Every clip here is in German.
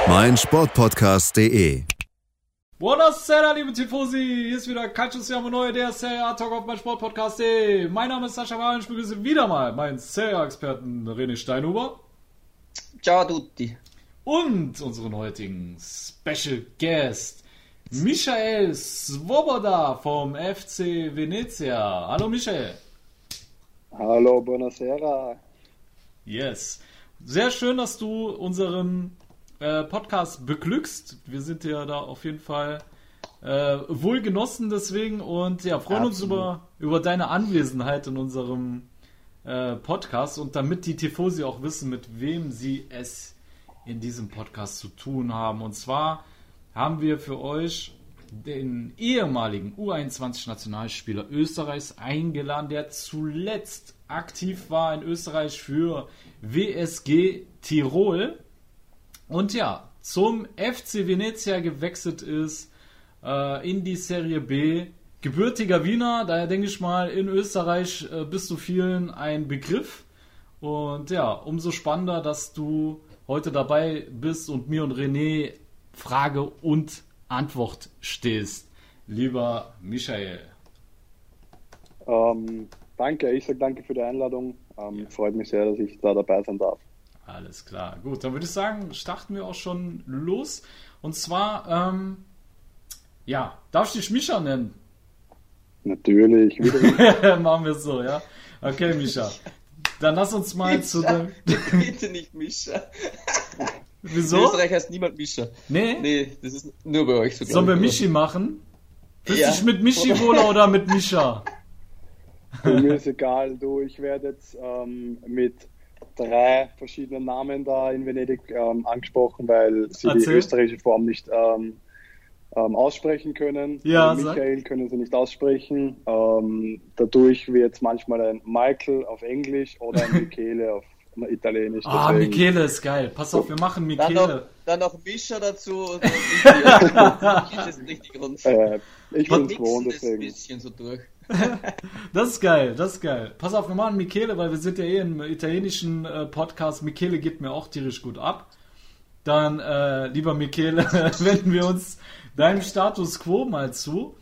Auf meinsportpodcast.de. Buonasera, liebe Tifosi. Hier ist wieder Calcius Jamo Neu, der Serie A Talk auf meinsportpodcast.de. Mein Name ist Sascha Wahlen. Ich begrüße wieder mal meinen Serie A-Experten René Steinhuber. Ciao a tutti. Und unseren heutigen Special Guest, Michael Svoboda vom FC Venezia. Hallo Michael. Hallo, buonasera. Yes. Sehr schön, dass du unseren äh, Podcast beglückst. Wir sind ja da auf jeden Fall äh, wohl genossen deswegen und ja, freuen uns über, über deine Anwesenheit in unserem äh, Podcast und damit die Tifosi auch wissen, mit wem sie es in diesem Podcast zu tun haben. Und zwar haben wir für euch den ehemaligen U21-Nationalspieler Österreichs eingeladen, der zuletzt aktiv war in Österreich für WSG Tirol und ja, zum FC Venezia gewechselt ist äh, in die Serie B. Gebürtiger Wiener, daher denke ich mal, in Österreich äh, bist du vielen ein Begriff. Und ja, umso spannender, dass du heute dabei bist und mir und René Frage und Antwort stehst. Lieber Michael. Ähm, danke, ich sage danke für die Einladung. Ähm, Ja. Freut mich sehr, dass ich da dabei sein darf. Alles klar. Gut, dann würde ich sagen, starten wir auch schon los. Und zwar, ähm, ja, darf ich dich Micha nennen? Natürlich, Machen wir es so, ja? Okay, Micha. Dann lass uns mal zu dem. Bitte nicht Mischa. In Wieso? Österreich heißt niemand Mischa. Nee? Nee, das ist nur bei euch so. Sollen wir Michi machen? Fühlst du Ja. dich mit Michi wohler oder mit Micha? mir ist egal. Du, ich werde jetzt ähm, mit drei verschiedenen Namen da in Venedig ähm, angesprochen, weil sie die Erzähl. österreichische Form nicht ähm, ähm, aussprechen können. Ja, Also sag. Michael können sie nicht aussprechen. Ähm, dadurch wird manchmal ein Michael auf Englisch oder ein Michele auf Italienisch. Ah, Deswegen- Michele ist geil. Pass auf, wir machen oder? Dann noch, Michele. dann noch Mischa dazu. Und das ist richtig rund. Äh, ich bin es gewohnt, das ein deswegen. bisschen so durch. Das ist geil, das ist geil. Pass auf, wir machen Michele, weil wir sind ja eh im italienischen äh, Podcast. Michele geht mir auch tierisch gut ab. Dann, äh, lieber Michele, wenden wir uns deinem Status Quo mal zu.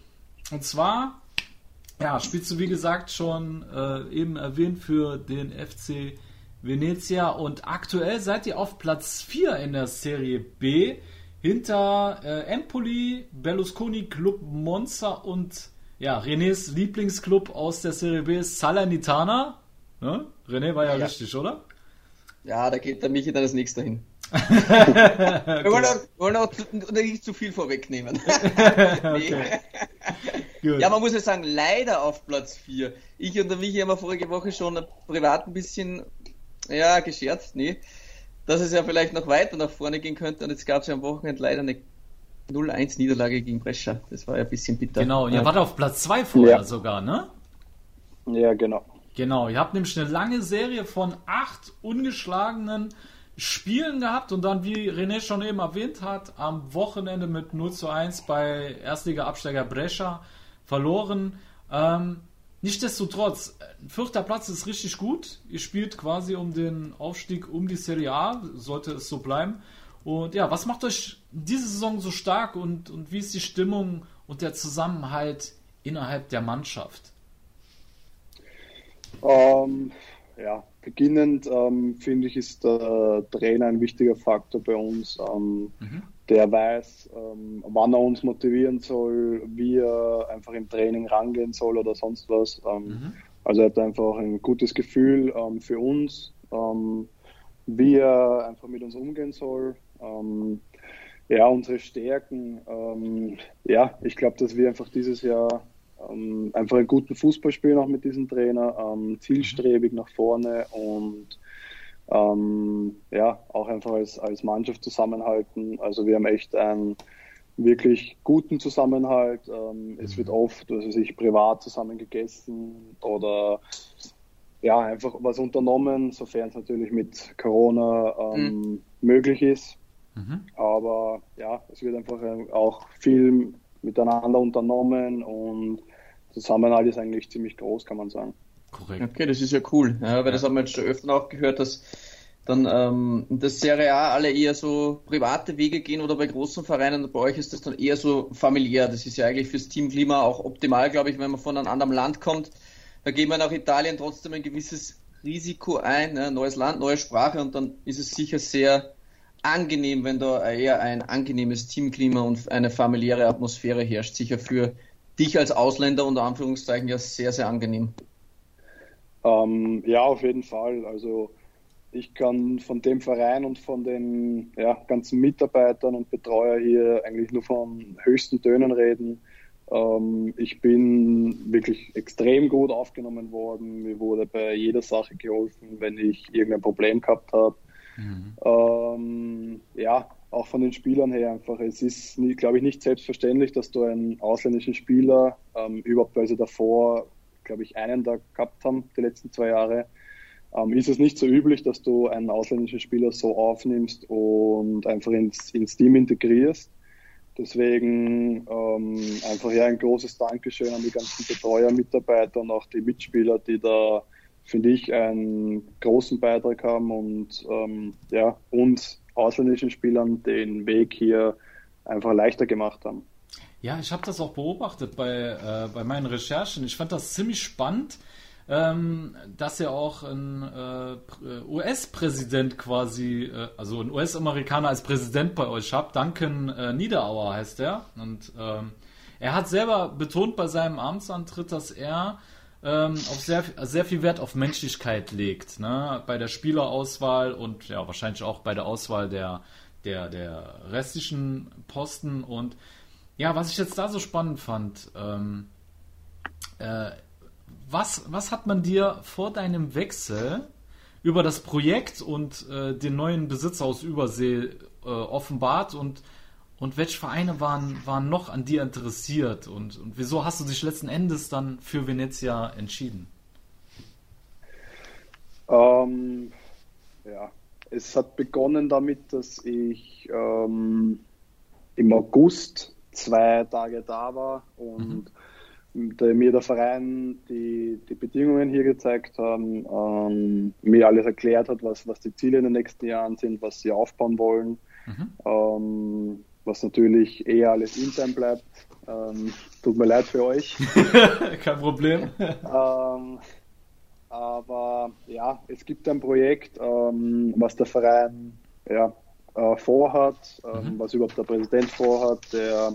Und zwar, ja, spielst du wie gesagt schon äh, eben erwähnt für den FC Venezia und aktuell seid ihr auf Platz 4 in der Serie B hinter äh, Empoli, Berlusconi Club Monza und ja, Renés Lieblingsclub aus der Serie B ist Salernitana. Ne? René war ja, Ja. richtig, oder? Ja, da geht der Michi dann als nächster hin. Wir wollen auch, wollen auch nicht zu viel vorwegnehmen. Ja, man muss ja sagen, leider auf Platz 4. Ich und der Michi haben ja vorige Woche schon privat ein bisschen ja, gescherzt, nee, dass es ja vielleicht noch weiter nach vorne gehen könnte. Und jetzt gab es ja am Wochenende leider eine 0-1-Niederlage gegen Brescia. Das war ja ein bisschen bitter. Genau, ihr wart auf Platz 2 vorher Ja. sogar, ne? Ja, genau. Genau, ihr habt nämlich eine lange Serie von acht ungeschlagenen Spielen gehabt und dann, wie René schon eben erwähnt hat, am Wochenende mit 0 zu 1 bei Erstliga-Absteiger Brescia verloren. Ähm, nichtsdestotrotz, vierter Platz ist richtig gut. Ihr spielt quasi um den Aufstieg um die Serie A, sollte es so bleiben. Und ja, was macht euch diese Saison so stark und, und wie ist die Stimmung und der Zusammenhalt innerhalb der Mannschaft? Ähm, ja, beginnend ähm, finde ich, ist der Trainer ein wichtiger Faktor bei uns. Ähm, Der weiß, ähm, wann er uns motivieren soll, wie er einfach im Training rangehen soll oder sonst was. Ähm, Also er hat einfach ein gutes Gefühl ähm, für uns, wie er einfach mit uns umgehen soll. Ähm, ja, unsere Stärken. Ähm, ja, ich glaube, dass wir einfach dieses Jahr ähm, einfach einen guten Fußball spielen, auch mit diesem Trainer, ähm, zielstrebig nach vorne und ähm, ja, auch einfach als, als Mannschaft zusammenhalten. Also wir haben echt einen wirklich guten Zusammenhalt. Ähm, es wird oft, also sich privat zusammen gegessen oder ja, einfach was unternommen, sofern es natürlich mit Corona ähm, mhm. möglich ist. Mhm. Aber ja, es wird einfach auch viel miteinander unternommen und Zusammenhalt ist eigentlich ziemlich groß, kann man sagen. Korrekt. Okay, das ist ja cool, ja, weil ja. das haben wir jetzt schon öfter auch gehört, dass dann ähm, das Serie A alle eher so private Wege gehen oder bei großen Vereinen, bei euch ist das dann eher so familiär. Das ist ja eigentlich fürs Teamklima auch optimal, glaube ich, wenn man von einem anderen Land kommt. Da geht man nach Italien trotzdem ein gewisses Risiko ein, ne? neues Land, neue Sprache und dann ist es sicher sehr angenehm, wenn da eher ein angenehmes Teamklima und eine familiäre Atmosphäre herrscht. Sicher für dich als Ausländer unter Anführungszeichen ja sehr, sehr angenehm. Ähm, ja, auf jeden Fall. Also ich kann von dem Verein und von den ja, ganzen Mitarbeitern und Betreuer hier eigentlich nur von höchsten Tönen reden. Ähm, ich bin wirklich extrem gut aufgenommen worden. Mir wurde bei jeder Sache geholfen, wenn ich irgendein Problem gehabt habe. Mhm. Ähm, ja, auch von den Spielern her einfach. Es ist, glaube ich, nicht selbstverständlich, dass du einen ausländischen Spieler, ähm, überhaupt weil sie davor, glaube ich, einen da gehabt haben, die letzten zwei Jahre, ähm, ist es nicht so üblich, dass du einen ausländischen Spieler so aufnimmst und einfach ins, ins Team integrierst. Deswegen ähm, einfach ja ein großes Dankeschön an die ganzen Betreuer, Mitarbeiter und auch die Mitspieler, die da, finde ich, einen großen Beitrag haben und ähm, ja, uns ausländischen Spielern den Weg hier einfach leichter gemacht haben. Ja, ich habe das auch beobachtet bei, äh, bei meinen Recherchen. Ich fand das ziemlich spannend, ähm, dass ihr auch ein äh, US-Präsident quasi, äh, also ein US-Amerikaner als Präsident bei euch habt. Duncan äh, Niederauer heißt er. Und ähm, er hat selber betont bei seinem Amtsantritt, dass er ähm, auf sehr, sehr viel Wert auf Menschlichkeit legt. Ne? Bei der Spielerauswahl und ja, wahrscheinlich auch bei der Auswahl der, der, der restlichen Posten. Und ja, was ich jetzt da so spannend fand, ähm, äh, was, was hat man dir vor deinem Wechsel über das Projekt und äh, den neuen Besitzer aus Übersee äh, offenbart und, und welche Vereine waren, waren noch an dir interessiert und, und wieso hast du dich letzten Endes dann für Venezia entschieden? Ähm, ja, es hat begonnen damit, dass ich ähm, im August zwei Tage da war und mhm der, mir der Verein die, die Bedingungen hier gezeigt haben, ähm, mir alles erklärt hat, was, was die Ziele in den nächsten Jahren sind, was sie aufbauen wollen, mhm. Was natürlich eher alles intern bleibt. Ähm, tut mir leid für euch. Kein Problem. Ähm, aber ja, es gibt ein Projekt, ähm, was der Verein ja, äh, vorhat, ähm, mhm. was überhaupt der Präsident vorhat, der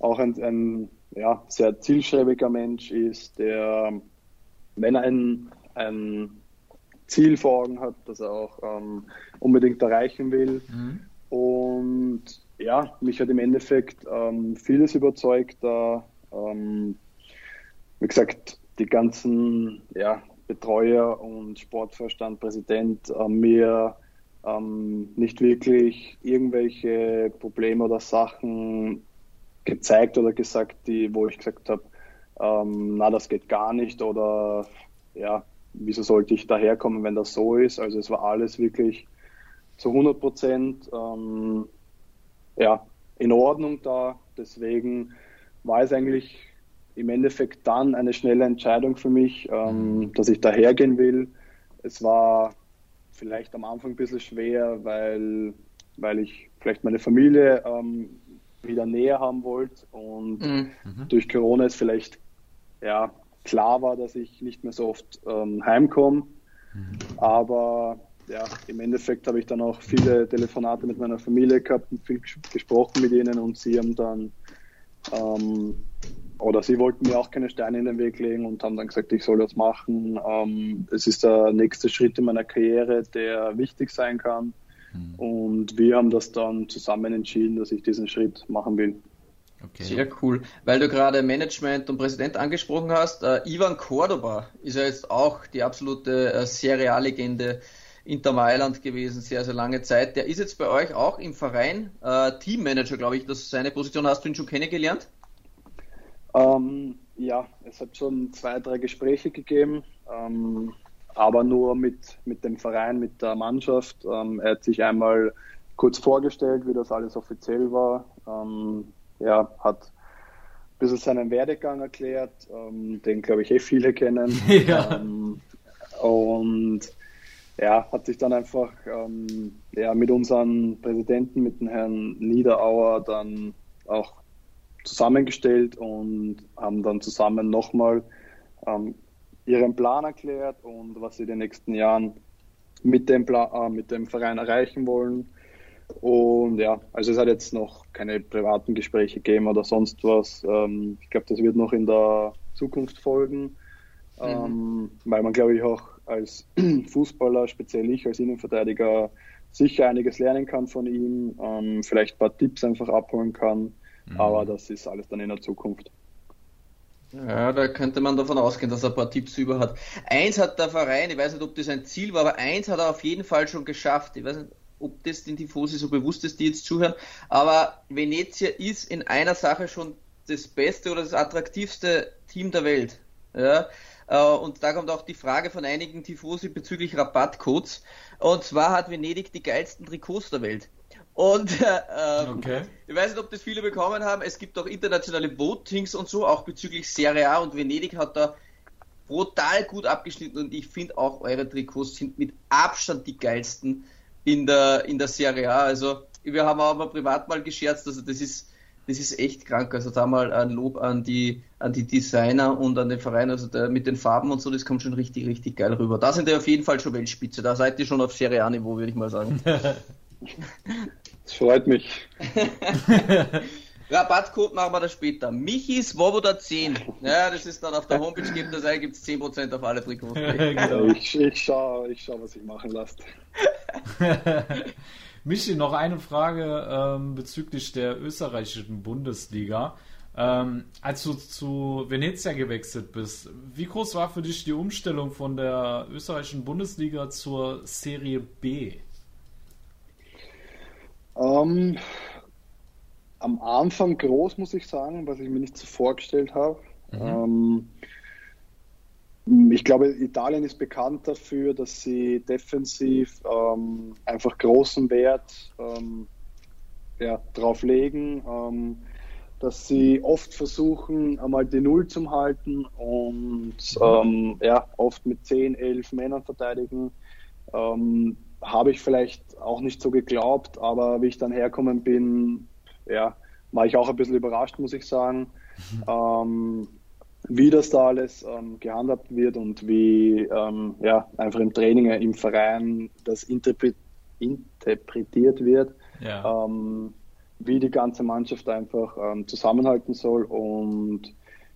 auch ein, ein ja, sehr zielstrebiger Mensch ist, der, wenn er ein, ein Ziel vor Augen hat, das er auch ähm, unbedingt erreichen will. Mhm. Und ja, mich hat im Endeffekt ähm, vieles überzeugt, da, ähm, wie gesagt, die ganzen ja, Betreuer und Sportvorstand, Präsident äh, mir ähm, nicht wirklich irgendwelche Probleme oder Sachen gezeigt oder gesagt, die, wo ich gesagt habe, ähm, na, das geht gar nicht oder ja, wieso sollte ich daherkommen, wenn das so ist? Also es war alles wirklich zu 100 Prozent ähm, ja, in Ordnung da. Deswegen war es eigentlich im Endeffekt dann eine schnelle Entscheidung für mich, ähm, mhm. dass ich dahergehen will. Es war vielleicht am Anfang ein bisschen schwer, weil, weil ich vielleicht meine Familie ähm, wieder näher haben wollt und mhm. mhm. durch Corona ist vielleicht ja klar war, dass ich nicht mehr so oft ähm, heimkomme. Mhm. Aber ja, im Endeffekt habe ich dann auch viele Telefonate mit meiner Familie gehabt und viel gesprochen mit ihnen und sie haben dann ähm, oder sie wollten mir auch keine Steine in den Weg legen und haben dann gesagt, ich soll das machen. Ähm, es ist der nächste Schritt in meiner Karriere, der wichtig sein kann. Mhm. Und wir haben das dann zusammen entschieden, dass ich diesen Schritt machen will. Okay. Sehr cool. Weil du gerade Management und Präsident angesprochen hast, äh, Ivan Cordoba ist ja jetzt auch die absolute äh, Serie A-Legende Inter Mailand gewesen, sehr, sehr lange Zeit. Der ist jetzt bei euch auch im Verein, äh, Teammanager, glaube ich, das ist seine Position. Hast du ihn schon kennengelernt? Ähm, ja, es hat schon zwei, drei Gespräche gegeben, ähm, aber nur mit, mit dem Verein, mit der Mannschaft. Ähm, er hat sich einmal kurz vorgestellt, wie das alles offiziell war. Ähm, ja, hat ein bisschen seinen Werdegang erklärt, ähm, den glaube ich eh viele kennen. Ja. Ähm, und ja, hat sich dann einfach ähm, ja, mit unserem Präsidenten, mit dem Herrn Niederauer, dann auch zusammengestellt und haben dann zusammen nochmal ähm, ihren Plan erklärt und was sie in den nächsten Jahren mit dem, Pla äh, mit dem Verein erreichen wollen. Und ja, also es hat jetzt noch keine privaten Gespräche gegeben oder sonst was. Ähm, ich glaube, das wird noch in der Zukunft folgen, mhm. ähm, weil man, glaube ich, auch als Fußballer, speziell ich als Innenverteidiger, sicher einiges lernen kann von ihm, ähm, vielleicht ein paar Tipps einfach abholen kann. Mhm. Aber das ist alles dann in der Zukunft. Ja, da könnte man davon ausgehen, dass er ein paar Tipps über hat. Eins hat der Verein, ich weiß nicht, ob das ein Ziel war, aber eins hat er auf jeden Fall schon geschafft. Ich weiß nicht, ob das den Tifosi so bewusst ist, die jetzt zuhören. Aber Venezia ist in einer Sache schon das beste oder das attraktivste Team der Welt. Ja, und da kommt auch die Frage von einigen Tifosi bezüglich Rabattcodes. Und zwar hat Venedig die geilsten Trikots der Welt. Und äh, ähm, okay. ich weiß nicht, ob das viele bekommen haben. Es gibt auch internationale Votings und so, auch bezüglich Serie A und Venedig hat da brutal gut abgeschnitten und ich finde auch eure Trikots sind mit Abstand die geilsten in der, in der Serie A. Also wir haben auch mal privat mal gescherzt, also das ist das ist echt krank. Also da mal ein Lob an die, an die Designer und an den Verein, also der, mit den Farben und so, das kommt schon richtig, richtig geil rüber. Da sind ihr auf jeden Fall schon Weltspitze. Da seid ihr schon auf Serie A-Niveau, würde ich mal sagen. Das freut mich. Rabattcode machen wir da später. Michi Svoboda 10. Ja, das ist dann auf der Homepage, gibt es gibt es 10% auf alle Trikots. genau. ich, ich schaue, ich schau, was ich machen lasse. Michi, noch eine Frage ähm, bezüglich der österreichischen Bundesliga. Ähm, als du zu Venezia gewechselt bist, wie groß war für dich die Umstellung von der österreichischen Bundesliga zur Serie B? Ähm, am Anfang groß, muss ich sagen, was ich mir nicht so vorgestellt habe. Mhm. Ähm, ich glaube, Italien ist bekannt dafür, dass sie defensiv ähm, einfach großen Wert ja, drauf legen, dass sie oft versuchen, einmal die Null zu halten und ähm, ja, oft mit 10, 11 Männern verteidigen. Ähm, Habe ich vielleicht auch nicht so geglaubt, aber wie ich dann herkommen bin, ja, war ich auch ein bisschen überrascht, muss ich sagen. Mhm. Ähm, wie das da alles ähm, gehandhabt wird und wie ähm, ja, einfach im Training, im Verein das interpre interpretiert wird, ja. Ähm, wie die ganze Mannschaft einfach ähm, zusammenhalten soll. Und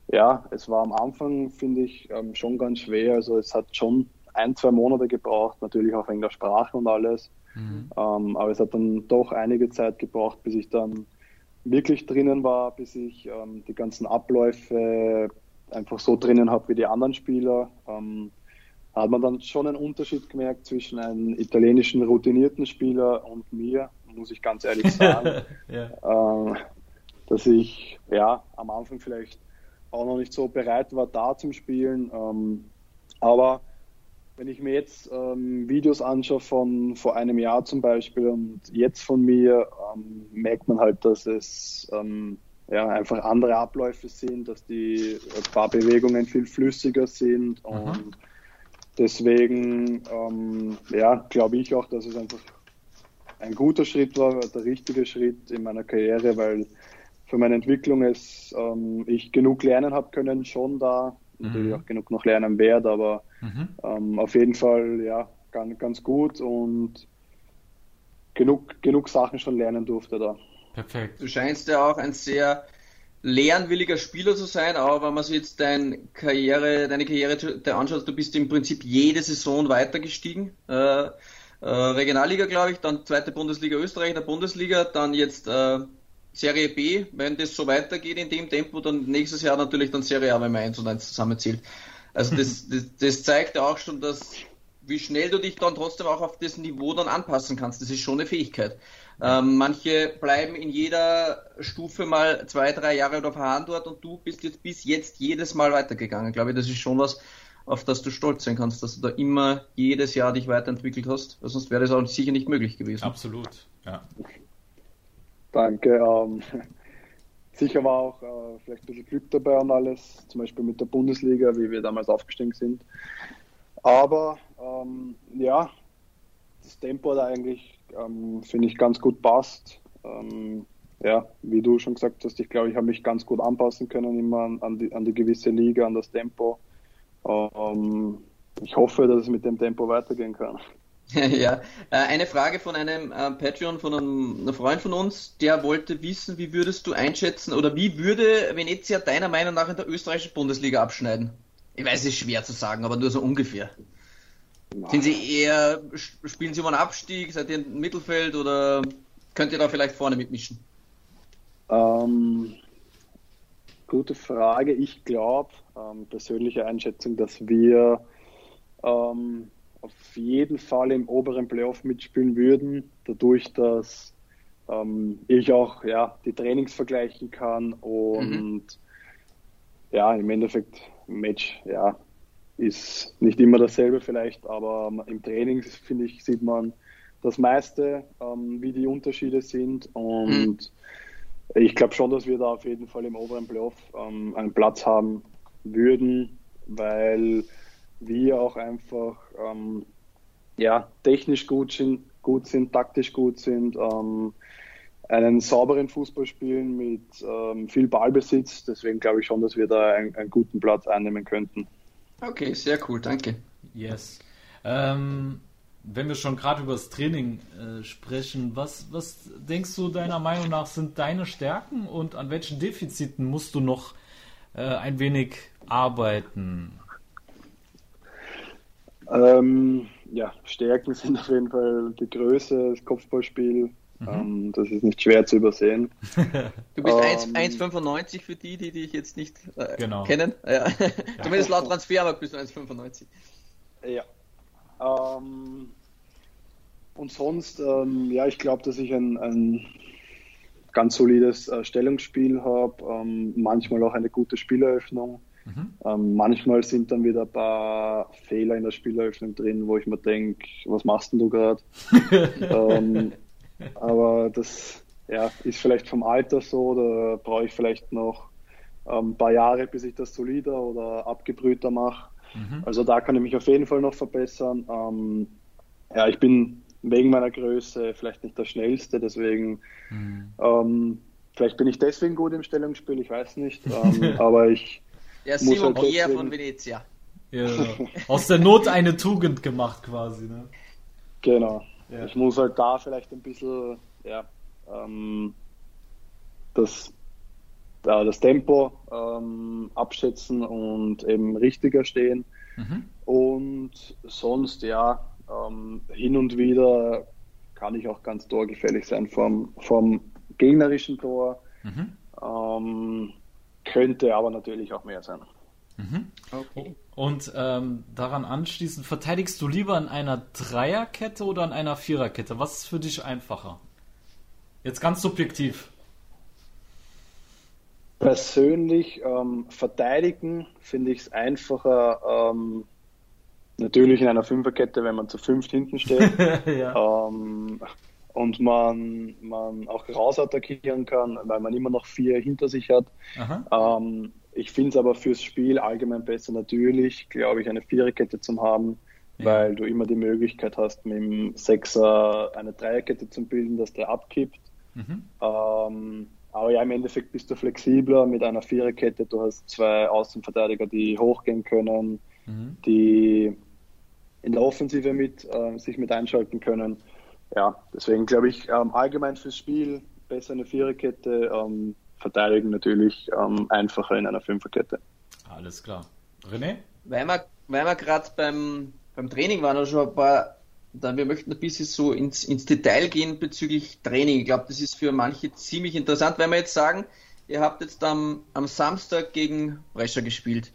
ja, es war am Anfang, finde ich, ähm, schon ganz schwer. Also es hat schon ein, zwei Monate gebraucht, natürlich auch wegen der Sprache und alles. Mhm. Ähm, aber es hat dann doch einige Zeit gebraucht, bis ich dann wirklich drinnen war, bis ich die ganzen Abläufe einfach so drinnen habe wie die anderen Spieler. Ähm, hat man dann schon einen Unterschied gemerkt zwischen einem italienischen routinierten Spieler und mir, muss ich ganz ehrlich sagen. ja. äh, dass ich ja am Anfang vielleicht auch noch nicht so bereit war, da zum Spielen. Ähm, aber wenn ich mir jetzt ähm, Videos anschaue von vor einem Jahr zum Beispiel und jetzt von mir, ähm, merkt man halt, dass es ähm, ja, einfach andere Abläufe sind, dass die paar Bewegungen viel flüssiger sind mhm. und deswegen ähm, ja, glaube ich auch, dass es einfach ein guter Schritt war, der richtige Schritt in meiner Karriere, weil für meine Entwicklung es ähm, ich genug lernen habe können, schon da, mhm. natürlich auch genug noch lernen werde, aber mhm. ähm, auf jeden Fall ja ganz, ganz gut und genug, genug Sachen schon lernen durfte da. Perfekt. Du scheinst ja auch ein sehr lernwilliger Spieler zu sein, aber wenn man sich jetzt dein Karriere, deine Karriere anschaut, du bist im Prinzip jede Saison weitergestiegen. Äh, äh, Regionalliga, glaube ich, dann zweite Bundesliga Österreich, der Bundesliga, dann jetzt äh, Serie B. Wenn das so weitergeht in dem Tempo, dann nächstes Jahr natürlich dann Serie A, wenn man eins und eins zusammenzählt. Also das, das, das zeigt ja auch schon, dass wie schnell du dich dann trotzdem auch auf das Niveau dann anpassen kannst. Das ist schon eine Fähigkeit. Ähm, manche bleiben in jeder Stufe mal zwei, drei Jahre oder verhandelt und du bist jetzt bis jetzt jedes Mal weitergegangen. Ich glaube, das ist schon was, auf das du stolz sein kannst, dass du da immer jedes Jahr dich weiterentwickelt hast. Weil sonst wäre das auch sicher nicht möglich gewesen. Absolut, ja. Danke. Ähm, sicher war auch äh, vielleicht ein bisschen Glück dabei und alles, zum Beispiel mit der Bundesliga, wie wir damals aufgestiegen sind. Aber ähm, ja, das Tempo da eigentlich, ähm, finde ich, ganz gut passt. Ähm, ja, wie du schon gesagt hast, ich glaube, ich habe mich ganz gut anpassen können immer an, an, die, an die gewisse Liga, an das Tempo. Ähm, ich hoffe, dass es mit dem Tempo weitergehen kann. ja, äh, eine Frage von einem äh, Patreon, von einem, Freund von uns, der wollte wissen, wie würdest du einschätzen oder wie würde Venezia deiner Meinung nach in der österreichischen Bundesliga abschneiden? Ich weiß, es ist schwer zu sagen, aber nur so ungefähr. Sind Sie eher, spielen Sie um einen Abstieg, seid ihr im Mittelfeld oder könnt ihr da vielleicht vorne mitmischen? Ähm, gute Frage. Ich glaube, ähm, persönliche Einschätzung, dass wir ähm, auf jeden Fall im oberen Playoff mitspielen würden, dadurch, dass ähm, ich auch ja, die Trainings vergleichen kann und mhm. ja, im Endeffekt Match, ja, ist nicht immer dasselbe vielleicht, aber im Training, finde ich, sieht man das meiste, ähm, wie die Unterschiede sind. Und mhm. Ich glaube schon, dass wir da auf jeden Fall im oberen Playoff ähm, einen Platz haben würden, weil wir auch einfach ähm, ja, technisch gut sind, gut sind, taktisch gut sind, ähm, einen sauberen Fußball spielen mit ähm, viel Ballbesitz. Deswegen glaube ich schon, dass wir da einen, einen guten Platz einnehmen könnten. Okay, sehr cool, danke. Yes. Ähm, wenn wir schon gerade über das Training äh, sprechen, was, was denkst du deiner Meinung nach sind deine Stärken und an welchen Defiziten musst du noch äh, ein wenig arbeiten? Ähm, ja, Stärken sind auf jeden Fall die Größe, das Kopfballspiel, Mhm. Ähm, das ist nicht schwer zu übersehen. Du bist ähm, 1,95 für die, die dich jetzt nicht äh, genau. kennen. Ja. Ja. Zumindest laut Transfermarkt bist du 1,95. Ja. Ähm, und sonst, ähm, ja, ich glaube, dass ich ein, ein ganz solides äh, Stellungsspiel habe, ähm, manchmal auch eine gute Spieleröffnung. Mhm. Ähm, manchmal sind dann wieder ein paar Fehler in der Spieleröffnung drin, wo ich mir denke, was machst denn du gerade? ähm, aber das ja, ist vielleicht vom Alter so, da brauche ich vielleicht noch ähm, ein paar Jahre, bis ich das solider oder abgebrühter mache. Mhm. Also da kann ich mich auf jeden Fall noch verbessern. Ähm, ja, ich bin wegen meiner Größe vielleicht nicht der Schnellste, deswegen mhm. ähm, vielleicht bin ich deswegen gut im Stellungsspiel, ich weiß nicht. Ähm, aber ich ja, Simon halt Pierre von Venezia. Ja, aus der Not eine Tugend gemacht quasi. Ne? Genau. Ja. Ich muss halt da vielleicht ein bisschen ja, ähm, das, das Tempo ähm, abschätzen und eben richtiger stehen. Mhm. Und sonst, ja, ähm, hin und wieder kann ich auch ganz torgefällig sein vom, vom gegnerischen Tor. Mhm. Ähm, könnte aber natürlich auch mehr sein. Mhm. Okay. Und ähm, daran anschließend, verteidigst du lieber an einer Dreierkette oder an einer Viererkette? Was ist für dich einfacher? Jetzt ganz subjektiv. Persönlich ähm, verteidigen finde ich es einfacher, ähm, natürlich in einer Fünferkette, wenn man zu fünft hinten steht ja. ähm, und man, man auch rausattackieren kann, weil man immer noch vier hinter sich hat. Ähm, ich finde es aber fürs Spiel allgemein besser natürlich, glaube ich, eine Viererkette zu haben, ja. weil du immer die Möglichkeit hast, mit dem Sechser eine Dreierkette zu bilden, dass der abkippt. Mhm. Aber ja, im Endeffekt bist du flexibler mit einer Viererkette. Du hast zwei Außenverteidiger, die hochgehen können, mhm. die in der Offensive mit, äh, sich mit einschalten können. Ja, deswegen glaube ich ähm, allgemein fürs Spiel besser eine Viererkette. Ähm, verteidigen natürlich ähm, einfacher in einer Fünferkette. Alles klar. René? Weil wir, weil wir gerade beim, beim Training waren, also schon ein paar, da wir möchten ein bisschen so ins, ins Detail gehen bezüglich Training. Ich glaube, das ist für manche ziemlich interessant, wenn wir jetzt sagen, ihr habt jetzt am, am Samstag gegen Brescher gespielt.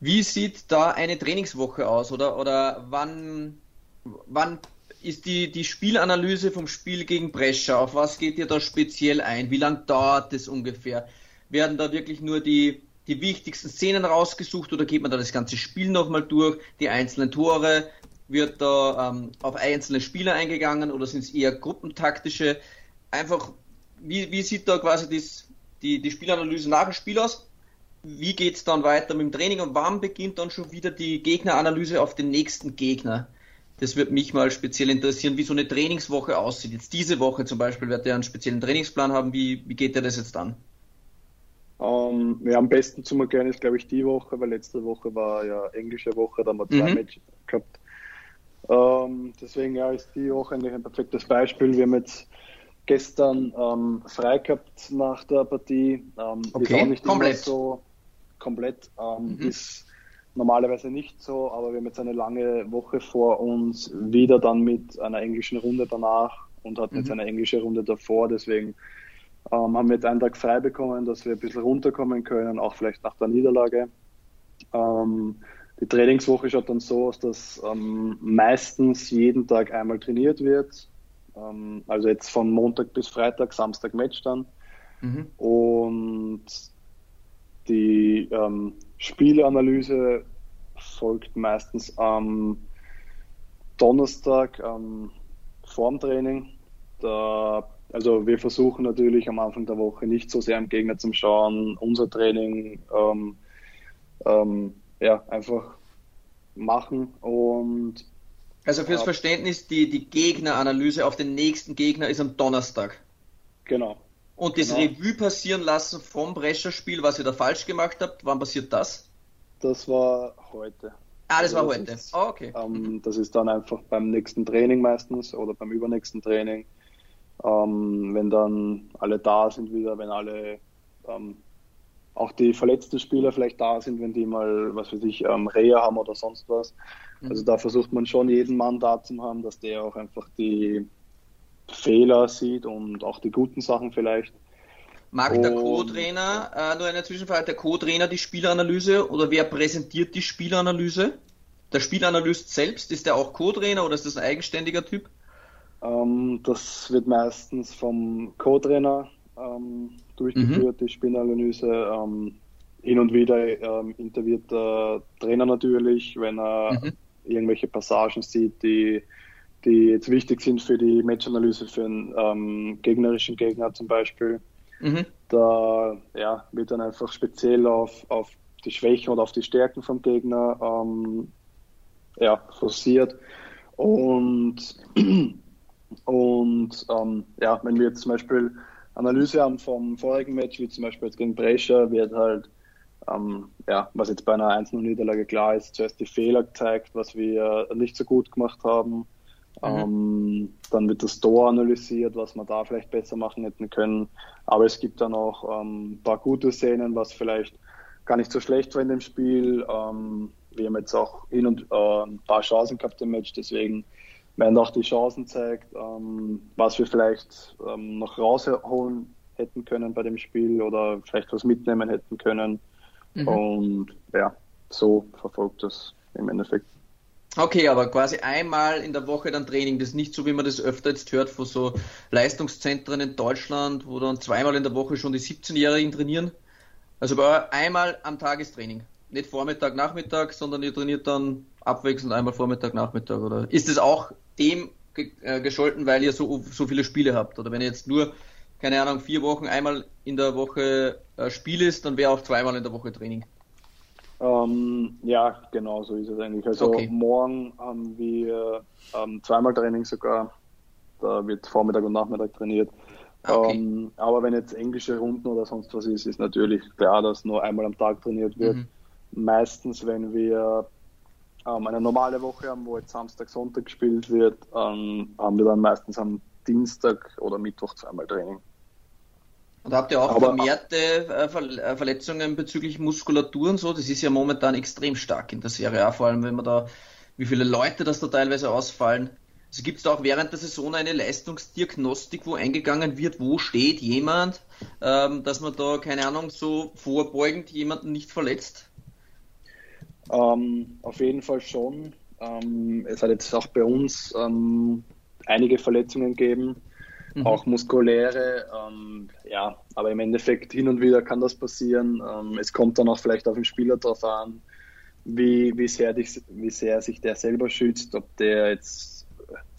Wie sieht da eine Trainingswoche aus? Oder, oder wann, wann ist die, die Spielanalyse vom Spiel gegen Brescia? Auf was geht ihr da speziell ein? Wie lange dauert es ungefähr? Werden da wirklich nur die, die wichtigsten Szenen rausgesucht oder geht man da das ganze Spiel nochmal durch? Die einzelnen Tore? Wird da ähm, auf einzelne Spieler eingegangen oder sind es eher gruppentaktische? Einfach, wie, wie sieht da quasi das, die, die Spielanalyse nach dem Spiel aus? Wie geht es dann weiter mit dem Training und wann beginnt dann schon wieder die Gegneranalyse auf den nächsten Gegner? Das wird mich mal speziell interessieren, wie so eine Trainingswoche aussieht. Jetzt diese Woche zum Beispiel wird er einen speziellen Trainingsplan haben. Wie, wie geht der das jetzt an? Um, ähm, ja, am besten zu erklären ist, glaube ich, die Woche, weil letzte Woche war ja englische Woche, da haben wir zwei mhm. Matches gehabt. Ähm, deswegen ja, ist die Woche eigentlich ein perfektes Beispiel. Wir haben jetzt gestern ähm, frei gehabt nach der Partie. Ähm, okay, ist auch nicht komplett. so komplett. Ähm, mhm. Ist normalerweise nicht so, aber wir haben jetzt eine lange Woche vor uns, wieder dann mit einer englischen Runde danach und hatten mhm. jetzt eine englische Runde davor. Deswegen ähm, haben wir jetzt einen Tag frei bekommen, dass wir ein bisschen runterkommen können, auch vielleicht nach der Niederlage. Ähm, die Trainingswoche schaut dann so aus, dass ähm, meistens jeden Tag einmal trainiert wird. Ähm, also jetzt von Montag bis Freitag, Samstag Match dann. Mhm. Und die ähm, Spielanalyse folgt meistens am Donnerstag am Formtraining. Da, also wir versuchen natürlich am Anfang der Woche nicht so sehr am Gegner zu schauen, unser Training ähm, ähm, ja, einfach machen und also fürs Verständnis, die, die Gegneranalyse auf den nächsten Gegner ist am Donnerstag. Genau. Und das genau. Revue passieren lassen vom Brescher-Spiel, was ihr da falsch gemacht habt, wann passiert das? Das war heute. Ah, das also war das heute. Ist, oh, okay. Ähm, das ist dann einfach beim nächsten Training meistens oder beim übernächsten Training. Ähm, wenn dann alle da sind wieder, wenn alle ähm, auch die verletzten Spieler vielleicht da sind, wenn die mal, was weiß ich, ähm, Reha haben oder sonst was. Mhm. Also da versucht man schon jeden Mann da zu haben, dass der auch einfach die Fehler sieht und auch die guten Sachen vielleicht. Mag der Co-Trainer, äh, nur eine Zwischenfrage, der Co-Trainer die Spielanalyse oder wer präsentiert die Spielanalyse? Der Spielanalyst selbst, ist der auch Co-Trainer oder ist das ein eigenständiger Typ? Ähm, das wird meistens vom Co-Trainer ähm, durchgeführt, mhm. die Spielanalyse. Ähm, hin und wieder ähm, interviewt der Trainer natürlich, wenn er mhm. irgendwelche Passagen sieht, die die jetzt wichtig sind für die Matchanalyse für einen ähm, gegnerischen Gegner zum Beispiel. Mhm. Da ja, wird dann einfach speziell auf, auf die Schwächen oder auf die Stärken vom Gegner ähm, ja, forciert. Und, und ähm, ja, wenn wir jetzt zum Beispiel Analyse haben vom vorigen Match, wie zum Beispiel jetzt gegen Brescia, wird halt, ähm, ja, was jetzt bei einer 1-0-Niederlage klar ist, zuerst die Fehler gezeigt, was wir nicht so gut gemacht haben Mhm. Ähm, dann wird das Tor analysiert, was wir da vielleicht besser machen hätten können. Aber es gibt dann auch ähm, ein paar gute Szenen, was vielleicht gar nicht so schlecht war in dem Spiel. Ähm, wir haben jetzt auch hin und äh, ein paar Chancen gehabt im Match, deswegen werden auch die Chancen zeigt, ähm, was wir vielleicht ähm, noch rausholen hätten können bei dem Spiel oder vielleicht was mitnehmen hätten können. Mhm. Und ja, so verfolgt das im Endeffekt. Okay, aber quasi einmal in der Woche dann Training. Das ist nicht so, wie man das öfter jetzt hört von so Leistungszentren in Deutschland, wo dann zweimal in der Woche schon die 17-Jährigen trainieren. Also bei einmal am Tagestraining. Nicht Vormittag, Nachmittag, sondern ihr trainiert dann abwechselnd einmal Vormittag, Nachmittag. Oder ist es auch dem äh, gescholten, weil ihr so, so viele Spiele habt? Oder wenn ihr jetzt nur, keine Ahnung, vier Wochen einmal in der Woche äh, Spiel ist, dann wäre auch zweimal in der Woche Training. Ähm, ja, genau so ist es eigentlich. Also okay. morgen haben wir ähm, zweimal Training sogar. Da wird Vormittag und Nachmittag trainiert. Okay. Ähm, aber wenn jetzt englische Runden oder sonst was ist, ist natürlich klar, dass nur einmal am Tag trainiert wird. Mhm. Meistens, wenn wir ähm, eine normale Woche haben, wo jetzt Samstag, Sonntag gespielt wird, ähm, haben wir dann meistens am Dienstag oder Mittwoch zweimal Training. Und habt ihr auch Aber, vermehrte äh, äh, Verletzungen bezüglich Muskulatur und so? Das ist ja momentan extrem stark in der Serie A, vor allem wenn man da, wie viele Leute das da teilweise ausfallen. Also gibt es da auch während der Saison eine Leistungsdiagnostik, wo eingegangen wird, wo steht jemand, ähm, dass man da, keine Ahnung, so vorbeugend jemanden nicht verletzt? Ähm, auf jeden Fall schon. Ähm, es hat jetzt auch bei uns ähm, einige Verletzungen gegeben, mhm. auch muskuläre. Ähm, ja, aber im Endeffekt hin und wieder kann das passieren. Ähm, es kommt dann auch vielleicht auf den Spieler drauf an, wie, wie, sehr, dich, wie sehr sich der selber schützt, ob der jetzt,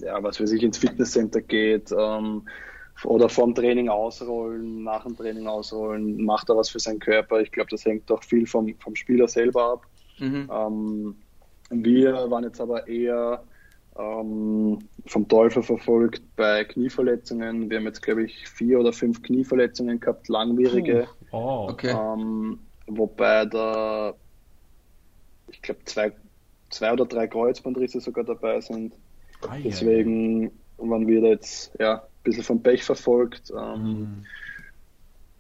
ja, was weiß ich, ins Fitnesscenter geht ähm, oder vorm Training ausrollen, nach dem Training ausrollen, macht er was für seinen Körper. Ich glaube, das hängt doch viel vom, vom Spieler selber ab. Mhm. Ähm, wir waren jetzt aber eher ähm, vom Teufel verfolgt bei Knieverletzungen. Wir haben jetzt, glaube ich, vier oder fünf Knieverletzungen gehabt, langwierige. Oh, okay. Ähm, wobei da, ich glaube, zwei, zwei oder drei Kreuzbandrisse sogar dabei sind. Ah, Deswegen ja. waren wir da jetzt ja, ein bisschen vom Pech verfolgt. Ähm, mhm.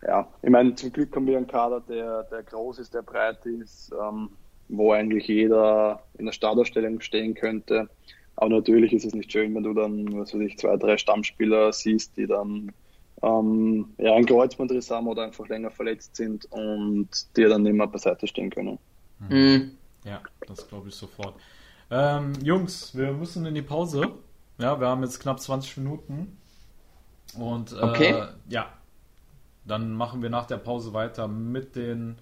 Ja, ich meine, zum Glück haben wir einen Kader, der, der groß ist, der breit ist. Ähm, wo eigentlich jeder in der Startausstellung stehen könnte. Aber natürlich ist es nicht schön, wenn du dann, was weiß ich, zwei, drei Stammspieler siehst, die dann ähm, ja, ein Kreuzbandriss haben oder einfach länger verletzt sind und dir dann nicht mehr beiseite stehen können. Mhm. Ja, das glaube ich sofort. Ähm, Jungs, wir müssen in die Pause. Ja, wir haben jetzt knapp 20 Minuten. Und äh, okay. ja, dann machen wir nach der Pause weiter mit den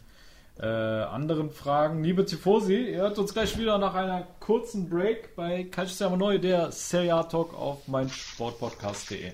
äh, anderen Fragen. Liebe Tifosi, ihr hört uns gleich wieder nach einer kurzen Break bei Calcio Neu, der Serie A Talk auf meinsportpodcast.de.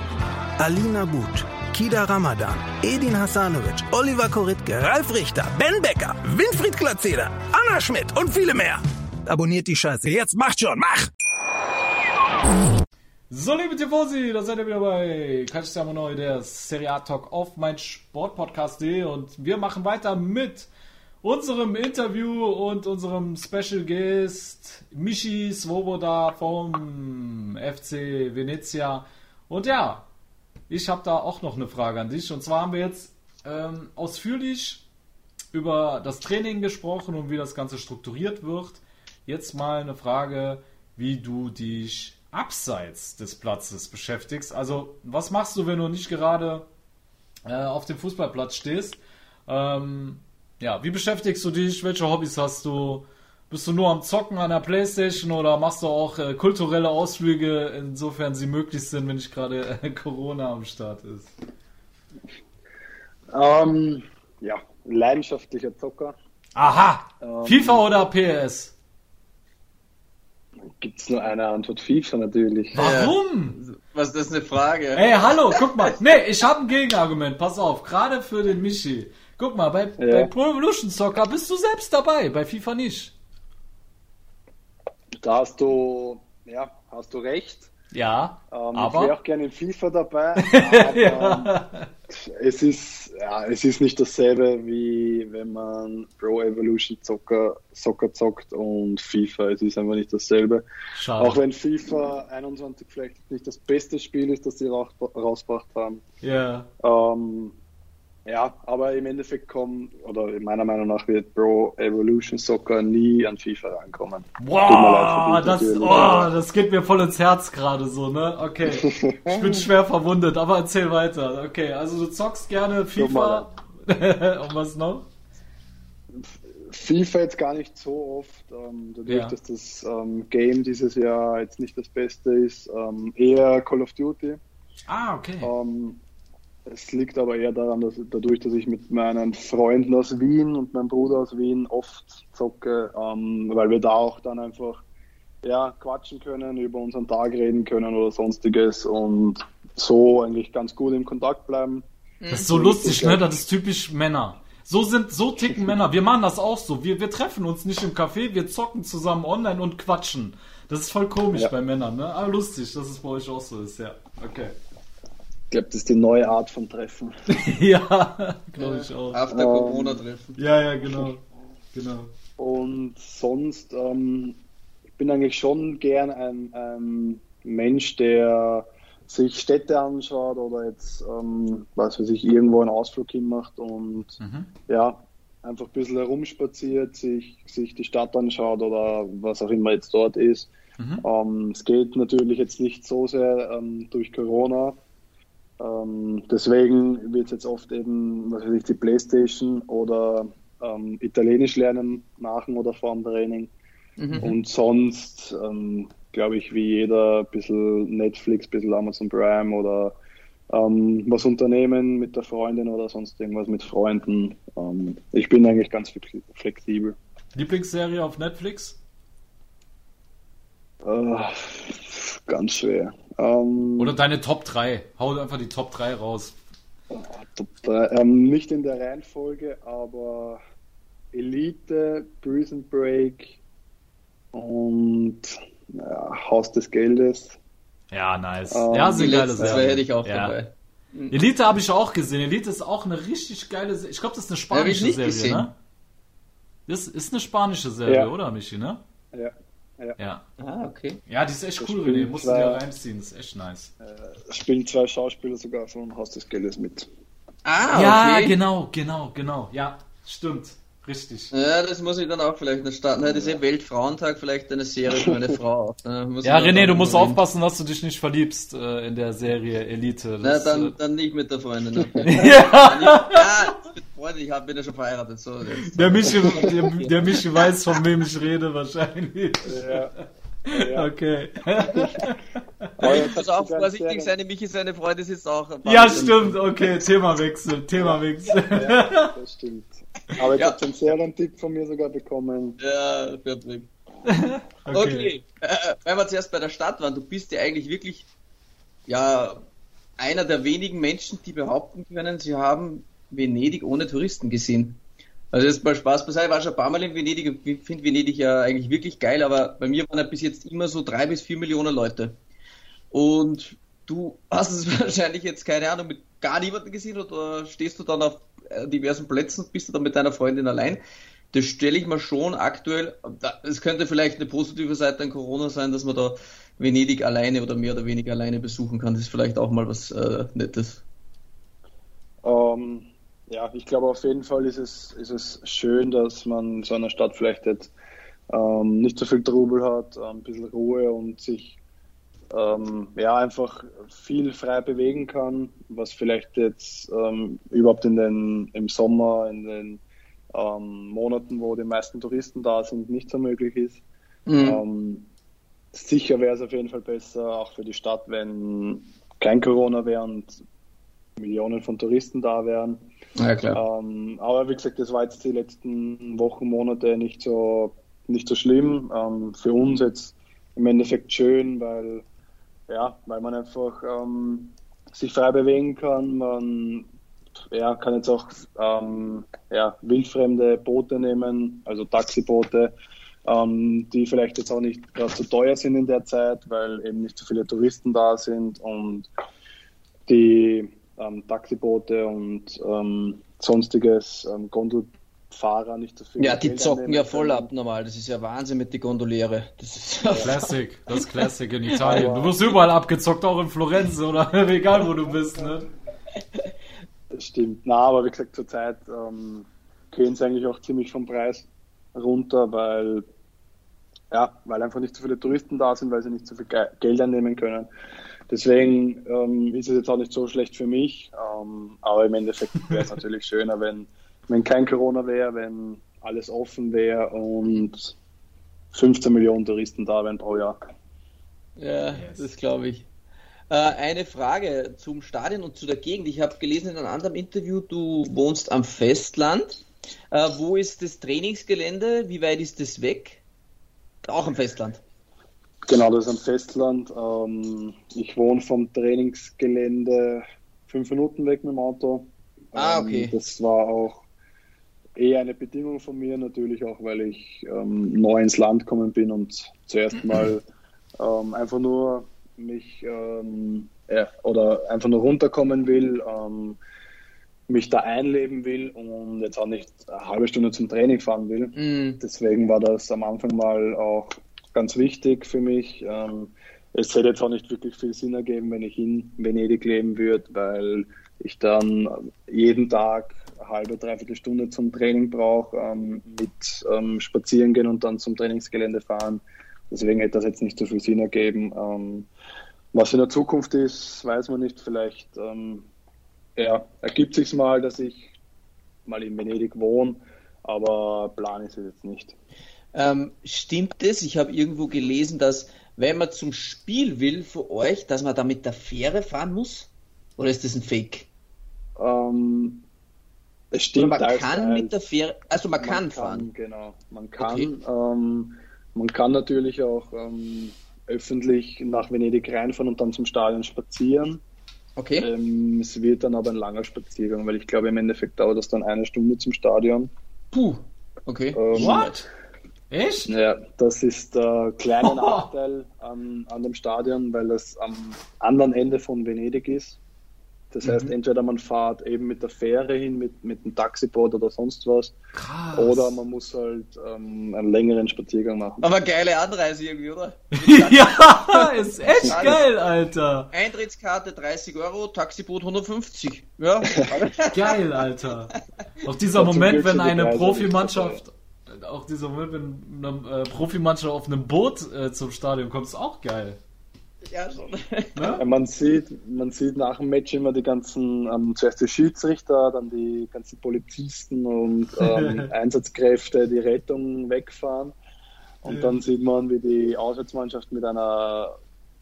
Alina But, Kida Ramadan, Edin Hasanovic, Oliver Koritke, Ralf Richter, Ben Becker, Winfried Glatzeder, Anna Schmidt und viele mehr. Abonniert die Scheiße. Jetzt macht schon, mach! So, liebe Tifosi, da seid ihr wieder bei Calciamo Neu, der Serie A Talk auf mein Sportpodcast.de und wir machen weiter mit unserem Interview und unserem Special Guest Michi Svoboda vom FC Venezia. Und ja, ich habe da auch noch eine Frage an dich. Und zwar haben wir jetzt ähm, ausführlich über das Training gesprochen und wie das Ganze strukturiert wird. Jetzt mal eine Frage, wie du dich abseits des Platzes beschäftigst. Also, was machst du, wenn du nicht gerade äh, auf dem Fußballplatz stehst? Ähm, ja, wie beschäftigst du dich? Welche Hobbys hast du? Bist du nur am Zocken an der Playstation oder machst du auch äh, kulturelle Ausflüge, insofern sie möglich sind, wenn nicht gerade äh, Corona am Start ist? Ähm, ja, leidenschaftlicher Zocker. Aha! Ähm, FIFA oder PS? Gibt es nur eine Antwort? FIFA natürlich. Warum? Was ist das eine Frage? Ey, hallo, guck mal. Nee, ich habe ein Gegenargument. Pass auf, gerade für den Michi. Guck mal, bei, ja. bei Pro Evolution Soccer bist du selbst dabei, bei FIFA nicht. Da hast du, ja, hast du recht. Ja, ähm, aber... Ich wäre auch gerne in FIFA dabei. Aber, ja. es, ist, ja, es ist nicht dasselbe, wie wenn man Pro Evolution Soccer, Soccer zockt und FIFA. Es ist einfach nicht dasselbe. Schade. Auch wenn FIFA 21 vielleicht nicht das beste Spiel ist, das sie rausgebracht haben. Ja. Ähm, ja, aber im Endeffekt kommen, oder meiner Meinung nach wird Pro Evolution Soccer nie an FIFA rankommen. Wow, das, oh, das geht mir voll ins Herz gerade so, ne? Okay. Ich bin schwer verwundet, aber erzähl weiter. Okay, also du zockst gerne FIFA. Und was noch? FIFA jetzt gar nicht so oft, ähm, dadurch, ja. dass das ähm, Game dieses Jahr jetzt nicht das Beste ist, ähm, eher Call of Duty. Ah, okay. Ähm, Es liegt aber eher daran, dass dadurch, dass ich mit meinen Freunden aus Wien und meinem Bruder aus Wien oft zocke, ähm, weil wir da auch dann einfach ja, quatschen können, über unseren Tag reden können oder sonstiges und so eigentlich ganz gut im Kontakt bleiben. Das ist so lustig, ne? Das ist typisch Männer. So sind, so ticken Männer. Wir machen das auch so. Wir, wir treffen uns nicht im Café, wir zocken zusammen online und quatschen. Das ist voll komisch Ja. bei Männern, ne? Aber lustig, dass es bei euch auch so ist, ja. Okay. Ich glaube, das ist die neue Art von Treffen. ja, glaube ich auch. After Corona-Treffen. Ja, ja, genau. Genau. Und sonst, ähm, ich bin eigentlich schon gern ein, ein Mensch, der sich Städte anschaut oder jetzt, ähm, was weiß ich, irgendwo einen Ausflug hinmacht und ja, einfach ein bisschen herumspaziert, sich, sich die Stadt anschaut oder was auch immer jetzt dort ist. Ähm, es geht natürlich jetzt nicht so sehr ähm, durch Corona. Ähm, deswegen wird jetzt oft eben, was weiß ich, die Playstation oder ähm, Italienisch lernen nach dem oder vor dem Training. Und sonst, ähm, glaube ich, wie jeder, ein bisschen Netflix, ein bisschen Amazon Prime oder ähm, was unternehmen mit der Freundin oder sonst irgendwas mit Freunden. Ähm, ich bin eigentlich ganz flexi- flexibel. Lieblingsserie auf Netflix? Äh, ganz schwer. Ähm, Oder deine Top 3? Hau einfach die Top 3 raus. Top drei, ähm, nicht in der Reihenfolge, aber Elite, Prison Break und ja, Haus des Geldes. Ja, nice. Ähm, ja, sind geile zwei Serien. hätte ich auch ja. dabei. Elite habe ich auch gesehen. Elite ist auch eine richtig geile Serie. Ich glaube, das ist eine spanische nicht Serie, gesehen. ne? Das ist eine spanische Serie, Ja. oder, Michi, ne? Ja, ja. Ja. Ah, okay. Ja, die ist echt Das cool, René. Musst du dir reinziehen. Das ist echt nice. Spielen zwei Schauspieler sogar von Haus des Geldes mit. Ah, Ja, okay. genau, genau, genau. Ja, stimmt. Richtig. Ja, das muss ich dann auch vielleicht noch starten. Heute ist ja Weltfrauentag, vielleicht eine Serie für meine Frau. auch. Da muss Ja, René, du musst aufpassen, dass du dich nicht verliebst äh, in der Serie Elite. Na, Das, dann, äh, dann nicht mit der Freundin. Ja, ja, mit Freundin, ich hab, bin ja schon verheiratet. So, jetzt. der Michi, der, der Michi weiß, von wem ich rede, wahrscheinlich. Ja. ja. Okay. Aber jetzt Muss hast auch du ganz vorsichtig sein, Michi, seine Freundin sitzt auch. Ja, stimmt. Okay, Themawechsel, Themawechsel. Ja, das stimmt. Aber jetzt Ja. habt ihr einen Serientipp von mir sogar bekommen. Ja, Patrick. Okay. Äh, weil wir zuerst bei der Stadt waren, du bist ja eigentlich wirklich ja einer der wenigen Menschen, die behaupten können, sie haben Venedig ohne Touristen gesehen. Also jetzt mal Spaß beiseite, ich war schon ein paar Mal in Venedig und ich finde Venedig ja eigentlich wirklich geil, aber bei mir waren ja bis jetzt immer so drei bis vier Millionen Leute. Und du hast es wahrscheinlich jetzt, keine Ahnung, mit gar niemandem gesehen oder stehst du dann auf diversen Plätzen, bist du dann mit deiner Freundin allein? Das stelle ich mir schon aktuell, es könnte vielleicht eine positive Seite an Corona sein, dass man da Venedig alleine oder mehr oder weniger alleine besuchen kann. Das ist vielleicht auch mal was äh, Nettes. Ähm, ja, ich glaube auf jeden Fall ist es, ist es schön, dass man in so einer Stadt vielleicht jetzt ähm, nicht so viel Trubel hat, ein bisschen Ruhe und sich ähm, ja einfach viel frei bewegen kann, was vielleicht jetzt ähm, überhaupt in den, im Sommer, in den ähm, Monaten, wo die meisten Touristen da sind, nicht so möglich ist. Ähm, sicher wäre es auf jeden Fall besser, auch für die Stadt, wenn kein Corona wäre und Millionen von Touristen da wären. Ja, klar. Ähm, aber wie gesagt, das war jetzt die letzten Wochen, Monate nicht so, nicht so schlimm. Ähm, für uns jetzt im Endeffekt schön, weil, ja, weil man einfach ähm, sich frei bewegen kann. Man ja, kann jetzt auch ähm, ja, wildfremde Boote nehmen, also Taxiboote, ähm, die vielleicht jetzt auch nicht gerade so teuer sind in der Zeit, weil eben nicht so viele Touristen da sind und die ähm, Taxiboote und ähm, sonstiges ähm, Gondelfahrer nicht so viel. Ja, die Geld zocken ja voll können. ab normal. Das ist ja Wahnsinn mit die Gondoliere. Das ist ja Classic, das ist Classic in Italien. Du wirst überall abgezockt, auch in Florenz oder egal wo du bist, ne? Das stimmt. Na, aber wie gesagt, zurzeit ähm, gehen sie eigentlich auch ziemlich vom Preis runter, weil ja, weil einfach nicht so viele Touristen da sind, weil sie nicht so viel Ge Geld einnehmen können. Deswegen ähm, ist es jetzt auch nicht so schlecht für mich, ähm, aber im Endeffekt wäre es natürlich schöner, wenn, wenn kein Corona wäre, wenn alles offen wäre und 15 Millionen Touristen da wären pro Jahr. Ja, das glaube ich. Äh, eine Frage zum Stadion und zu der Gegend. Ich habe gelesen in einem anderen Interview, du wohnst am Festland. Äh, wo ist das Trainingsgelände? Wie weit ist das weg? Auch am Festland. Genau, das ist am Festland. Ähm, ich wohne vom Trainingsgelände fünf Minuten weg mit dem Auto. Ah, okay. Ähm, das war auch eher eine Bedingung von mir, natürlich auch, weil ich ähm, neu ins Land gekommen bin und zuerst mal ähm, einfach nur mich ähm, ja, oder einfach nur runterkommen will, ähm, mich da einleben will und jetzt auch nicht eine halbe Stunde zum Training fahren will. Mm. Deswegen war das am Anfang mal auch ganz wichtig für mich. Ähm, es hätte jetzt auch nicht wirklich viel Sinn ergeben, wenn ich in Venedig leben würde, weil ich dann jeden Tag halbe, dreiviertel Stunde zum Training brauche, ähm, mit ähm, spazieren gehen und dann zum Trainingsgelände fahren. Deswegen hätte das jetzt nicht so viel Sinn ergeben. Ähm, was in der Zukunft ist, weiß man nicht. Vielleicht ähm, ja, ergibt sich mal, dass ich mal in Venedig wohne, aber Plan ist es jetzt nicht. Ähm, stimmt es? Ich habe irgendwo gelesen, dass wenn man zum Spiel will für euch, dass man da mit der Fähre fahren muss? Oder ist das ein Fake? Ähm, es stimmt. Oder man kann mit der Fähre, also man, kann fahren. Genau, man kann. Okay. Ähm, man kann natürlich auch ähm, öffentlich nach Venedig reinfahren und dann zum Stadion spazieren. Okay. Ähm, es wird dann aber ein langer Spaziergang, weil ich glaube, im Endeffekt dauert das dann eine Stunde zum Stadion. Puh. Okay. Ähm, What? Echt? Ja, das ist der kleine. Nachteil an, an dem Stadion, weil das am anderen Ende von Venedig ist. Das heißt, Mhm. entweder man fährt eben mit der Fähre hin, mit, mit einem Taxiboot oder sonst was, Krass. oder man muss halt ähm, einen längeren Spaziergang machen. Aber geile Anreise irgendwie, oder? ja, ist echt geil, Alter. Eintrittskarte 30 Euro, Taxiboot 150. Ja. Geil, Alter. Auch dieser Moment, wenn eine Profimannschaft, auch dieser Moment, wenn eine äh, Profimannschaft auf einem Boot äh, zum Stadion kommt, ist auch geil. Ja, schon. Ne? Ja, Man sieht, man sieht nach dem Match immer die ganzen, ähm, zuerst die Schiedsrichter, dann die ganzen Polizisten und ähm, Einsatzkräfte, die Rettung wegfahren. Und Ja. dann sieht man, wie die Auswärtsmannschaft mit einer,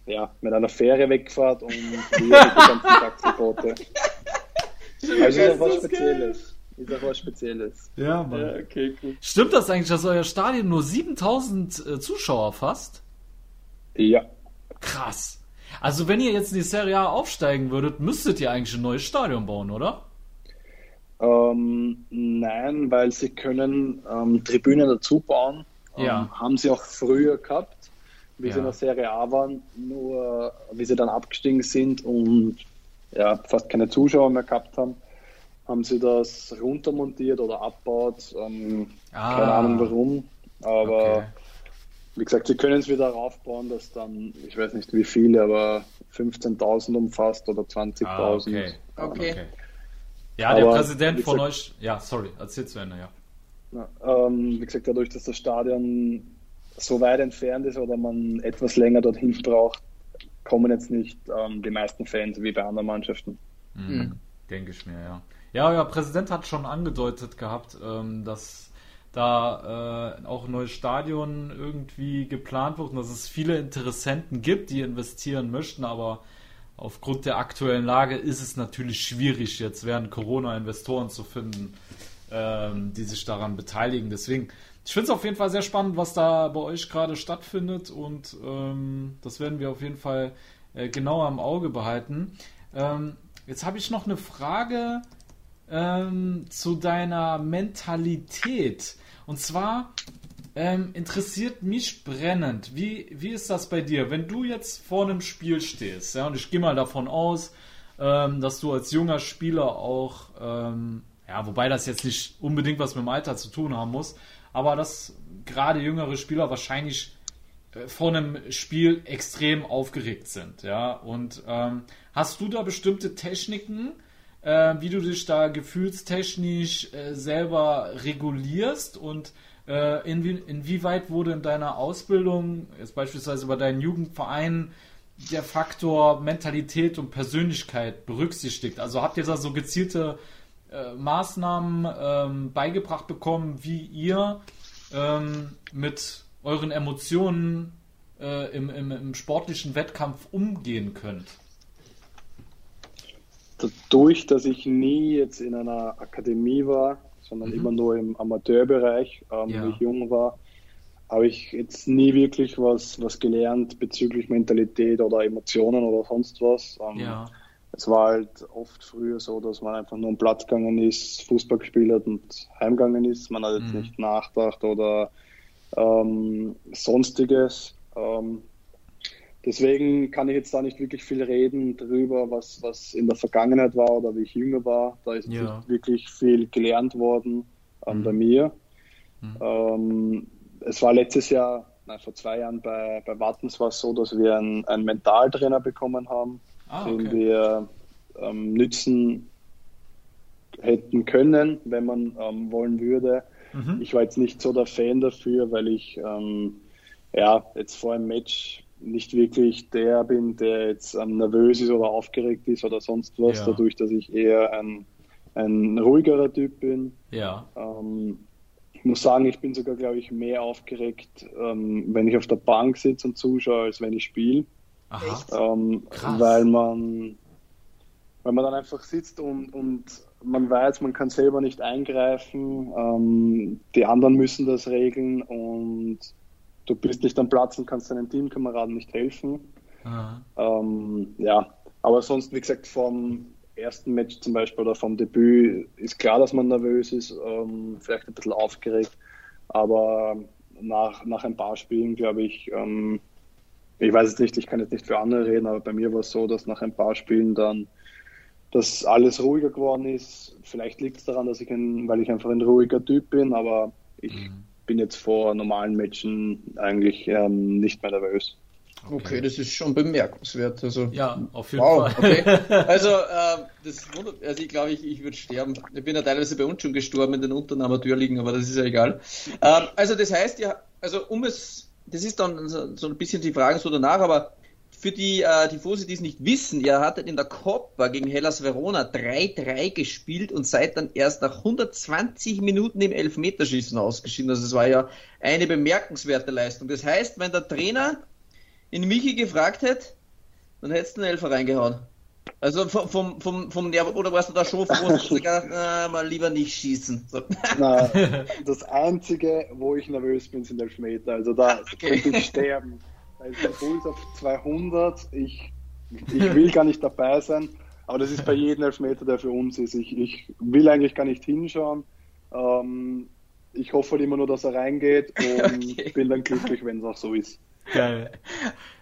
ja, mit einer Fähre wegfährt und den ganzen Taxiboote. Also ist auch was Spezielles. Ist auch was Spezielles. Ja, Mann. Ja, okay, cool. Stimmt das eigentlich, dass euer Stadion nur 7000 äh, Zuschauer fasst? Ja. Krass. Also wenn ihr jetzt in die Serie A aufsteigen würdet, müsstet ihr eigentlich ein neues Stadion bauen, oder? Ähm, nein, weil sie können ähm, Tribünen dazu bauen. Ähm, Ja. Haben sie auch früher gehabt, wie Ja. sie in der Serie A waren, nur wie sie dann abgestiegen sind und ja, fast keine Zuschauer mehr gehabt haben, haben sie das runtermontiert oder abbaut. Ähm, Ah. Keine Ahnung warum, aber Okay. Wie gesagt, sie können es wieder raufbauen, dass dann, ich weiß nicht wie viele, aber 15.000 umfasst oder 20.000. Ah, okay. Okay. Ja, der Aber, Präsident wie von gesagt- euch. Ja, sorry, erzähl zu Ende, ja. Ja, ähm, wie gesagt, dadurch, dass das Stadion so weit entfernt ist oder man etwas länger dorthin braucht, kommen jetzt nicht ähm, die meisten Fans wie bei anderen Mannschaften. Mhm. Denke ich mir, ja. Ja, euer Präsident hat schon angedeutet gehabt, ähm, dass da äh, auch ein neues Stadion irgendwie geplant wird und dass es viele Interessenten gibt, die investieren möchten, aber aufgrund der aktuellen Lage ist es natürlich schwierig, jetzt während Corona Investoren zu finden, ähm, die sich daran beteiligen. Deswegen, ich finde es auf jeden Fall sehr spannend, was da bei euch gerade stattfindet und ähm, das werden wir auf jeden Fall äh, genauer im Auge behalten. Ähm, jetzt habe ich noch eine Frage ähm, zu deiner Mentalität. Und zwar ähm, interessiert mich brennend, wie, wie ist das bei dir, wenn du jetzt vor einem Spiel stehst, ja, und ich gehe mal davon aus, ähm, dass du als junger Spieler auch, ähm, ja, wobei das jetzt nicht unbedingt was mit dem Alter zu tun haben muss, aber dass gerade jüngere Spieler wahrscheinlich äh, vor einem Spiel extrem aufgeregt sind, ja. Und ähm, hast du da bestimmte Techniken, äh, wie du dich da gefühlstechnisch äh, selber regulierst und äh, inwie inwieweit wurde in deiner Ausbildung, jetzt beispielsweise bei deinen Jugendvereinen, der Faktor Mentalität und Persönlichkeit berücksichtigt? Also habt ihr da so gezielte äh, Maßnahmen ähm, beigebracht bekommen, wie ihr ähm, mit euren Emotionen äh, im, im, im sportlichen Wettkampf umgehen könnt? Dadurch, dass ich nie jetzt in einer Akademie war, sondern mhm. immer nur im Amateurbereich, ähm, ja. wo ich jung war, habe ich jetzt nie wirklich was, was gelernt bezüglich Mentalität oder Emotionen oder sonst was. Ähm, ja. Es war halt oft früher so, dass man einfach nur am Platz gegangen ist, Fußball gespielt hat und heimgegangen ist. Man hat jetzt mhm. nicht nachgedacht oder ähm, sonstiges. Ähm, deswegen kann ich jetzt da nicht wirklich viel reden darüber, was, was in der Vergangenheit war oder wie ich jünger war. Da ist ja. wirklich viel gelernt worden ähm, mhm. bei mir. Mhm. Ähm, es war letztes Jahr, nein, vor zwei Jahren bei, bei Wattens war es so, dass wir einen, einen Mentaltrainer bekommen haben, ah, okay. den wir ähm, nützen hätten können, wenn man ähm, wollen würde. Mhm. Ich war jetzt nicht so der Fan dafür, weil ich ähm, ja jetzt vor einem Match nicht wirklich der bin, der jetzt ähm, nervös ist oder aufgeregt ist oder sonst was, ja. dadurch, dass ich eher ein, ein ruhigerer Typ bin. Ja. Ähm, ich muss sagen, ich bin sogar, glaube ich, mehr aufgeregt, ähm, wenn ich auf der Bank sitze und zuschaue, als wenn ich spiele. Ähm, weil man weil man dann einfach sitzt und, und man weiß, man kann selber nicht eingreifen, ähm, die anderen müssen das regeln und du bist nicht am Platz und kannst deinen Teamkameraden nicht helfen. Ähm, ja, aber sonst, wie gesagt, vom ersten Match zum Beispiel oder vom Debüt ist klar, dass man nervös ist, ähm, vielleicht ein bisschen aufgeregt, aber nach, nach ein paar Spielen, glaube ich, ähm, ich weiß es nicht, ich kann jetzt nicht für andere reden, aber bei mir war es so, dass nach ein paar Spielen dann dass alles ruhiger geworden ist. Vielleicht liegt es daran, dass ich ein, weil ich einfach ein ruhiger Typ bin, aber ich mhm. Bin jetzt vor normalen Matchen eigentlich ähm, nicht mehr nervös. Okay. okay, das ist schon bemerkenswert. Also, ja, auf jeden wow, Fall. Okay. Also, äh, das wundert, also ich glaube, ich, ich würde sterben. Ich bin ja teilweise bei uns schon gestorben in den unteren Amateurligen, aber das ist ja egal. Ähm, also, das heißt ja, also um es, das ist dann so, so ein bisschen die Frage so danach, aber für die äh, Tifosi, die es nicht wissen, ihr hattet in der Coppa gegen Hellas Verona 3-3 gespielt und seid dann erst nach 120 Minuten im Elfmeterschießen ausgeschieden. Also es war ja eine bemerkenswerte Leistung. Das heißt, wenn der Trainer in Michi gefragt hätte, dann hättest du einen Elfer reingehauen. Also vom, vom, vom, vom Nerv, oder warst du da schon froh, dass du gedacht, na, mal lieber nicht schießen? So. Na, das Einzige, wo ich nervös bin, sind Elfmeter. Also da okay. könnte ich sterben. Da ist der Puls auf 200. Ich, ich will gar nicht dabei sein. Aber das ist bei jedem Elfmeter, der für uns ist. Ich, ich will eigentlich gar nicht hinschauen. Ähm, ich hoffe halt immer nur, dass er reingeht und okay. bin dann glücklich, wenn es auch so ist. Geil.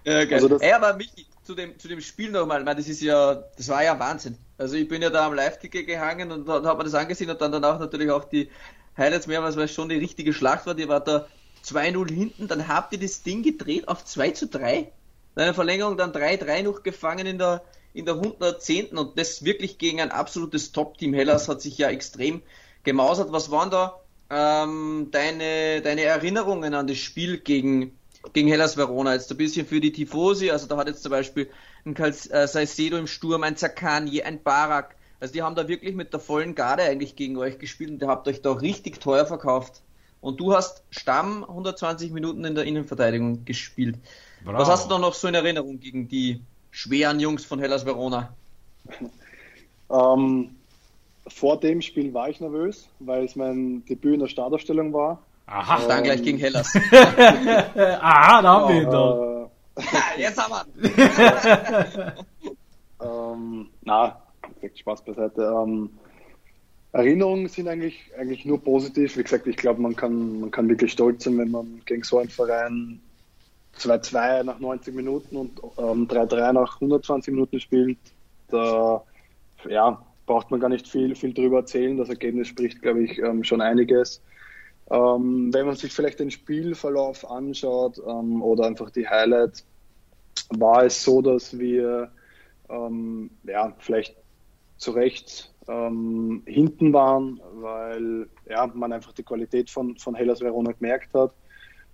Ja, geil. Also das, Ey, aber Michi, zu dem, zu dem Spiel nochmal, das ist ja, das war ja Wahnsinn. Also ich bin ja da am Live-Ticker gehangen und da hat man das angesehen und dann danach natürlich auch die Highlights mehrmals, weil es schon die richtige Schlacht war. Die war da 2-0 hinten, dann habt ihr das Ding gedreht auf 2 zu 3. Eine Verlängerung dann 3-3 noch gefangen in der, in der 110. und das wirklich gegen ein absolutes Top-Team. Hellas hat sich ja extrem gemausert. Was waren da ähm, deine, deine Erinnerungen an das Spiel gegen, gegen Hellas Verona? Jetzt ein bisschen für die Tifosi, also da hat jetzt zum Beispiel ein äh, Saicedo im Sturm, ein Zakani, ein Barak. Also die haben da wirklich mit der vollen Garde eigentlich gegen euch gespielt und ihr habt euch da richtig teuer verkauft. Und du hast Stamm 120 Minuten in der Innenverteidigung gespielt. Bravo. Was hast du da noch so in Erinnerung gegen die schweren Jungs von Hellas Verona? Ähm, vor dem Spiel war ich nervös, weil es mein Debüt in der Startaufstellung war. Aha, ähm, dann gleich gegen Hellas. Aha, da haben wir ihn doch. Äh, jetzt haben wir ähm, Na, Spaß beiseite. Ähm, Erinnerungen sind eigentlich, eigentlich nur positiv. Wie gesagt, ich glaube, man kann, man kann wirklich stolz sein, wenn man gegen so einen Verein 2-2 nach 90 Minuten und ähm, 3-3 nach 120 Minuten spielt. Da ja, braucht man gar nicht viel, viel drüber erzählen. Das Ergebnis spricht, glaube ich, ähm, schon einiges. Ähm, wenn man sich vielleicht den Spielverlauf anschaut ähm, oder einfach die Highlights, war es so, dass wir ähm, ja, vielleicht zu Recht ähm, hinten waren, weil ja, man einfach die Qualität von, von Hellas Verona gemerkt hat.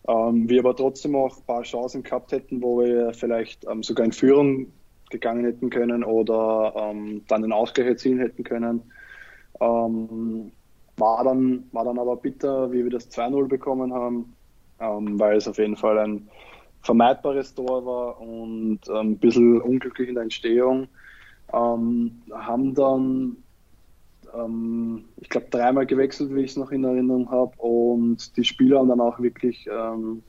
Ähm, wir aber trotzdem auch ein paar Chancen gehabt hätten, wo wir vielleicht ähm, sogar in Führung gegangen hätten können oder ähm, dann den Ausgleich erzielen hätten können. Ähm, war, dann, war dann aber bitter, wie wir das 2-0 bekommen haben, ähm, weil es auf jeden Fall ein vermeidbares Tor war und ein bisschen unglücklich in der Entstehung. ähm, haben dann, ähm, ich glaube, dreimal gewechselt, wie ich es noch in Erinnerung habe. Und die Spieler haben dann auch wirklich, ähm,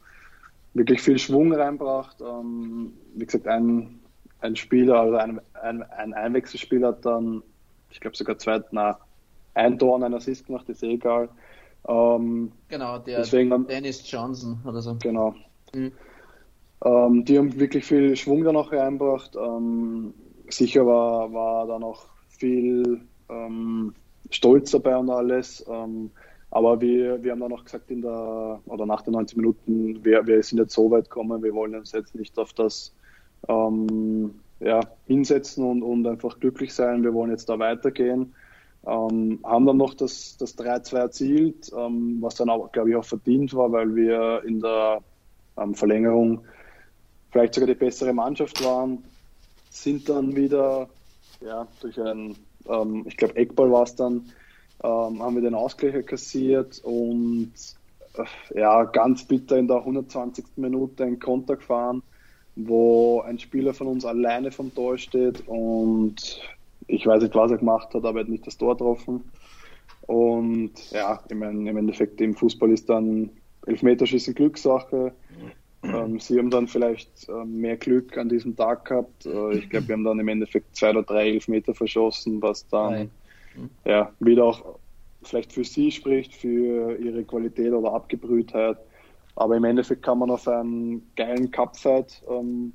wirklich viel Schwung reinbracht. Ähm, wie gesagt, ein, ein Spieler, also ein, ein, ein Einwechselspieler hat dann, ich glaube sogar zwei, na, ein Tor und ein Assist gemacht, ist eh egal. Ähm, genau, der deswegen, Dennis Johnson oder so. Genau. Mhm. Ähm, die haben wirklich viel Schwung da noch reinbracht. Ähm, sicher war, war da noch viel ähm, Stolz dabei und alles. Ähm, aber wir, wir haben dann noch gesagt in der oder nach den 90 Minuten, wir, wir sind jetzt so weit gekommen, wir wollen uns jetzt nicht auf das ähm, ja, hinsetzen und, und einfach glücklich sein. Wir wollen jetzt da weitergehen. Ähm, haben dann noch das, das 3-2 erzielt, ähm, was dann auch, glaube ich, auch verdient war, weil wir in der ähm, Verlängerung vielleicht sogar die bessere Mannschaft waren, sind dann wieder ja, durch ein, ähm, ich glaube, Eckball war es dann, ähm, haben wir den Ausgleich kassiert und äh, ja, ganz bitter in der 120. Minute einen Konter gefahren, wo ein Spieler von uns alleine vom Tor steht und ich weiß nicht, was er gemacht hat, aber er hat nicht das Tor getroffen. Und ja, ich meine, im Endeffekt im Fußball ist dann Elfmeterschießen Glückssache. Ähm, sie haben dann vielleicht äh, mehr Glück an diesem Tag gehabt. Äh, ich glaube, wir haben dann im Endeffekt zwei oder drei Elfmeter verschossen, was dann ja, wieder auch vielleicht für sie spricht, für ihre Qualität oder Abgebrühtheit. Aber im Endeffekt kann man auf einen geilen Cupfight ähm,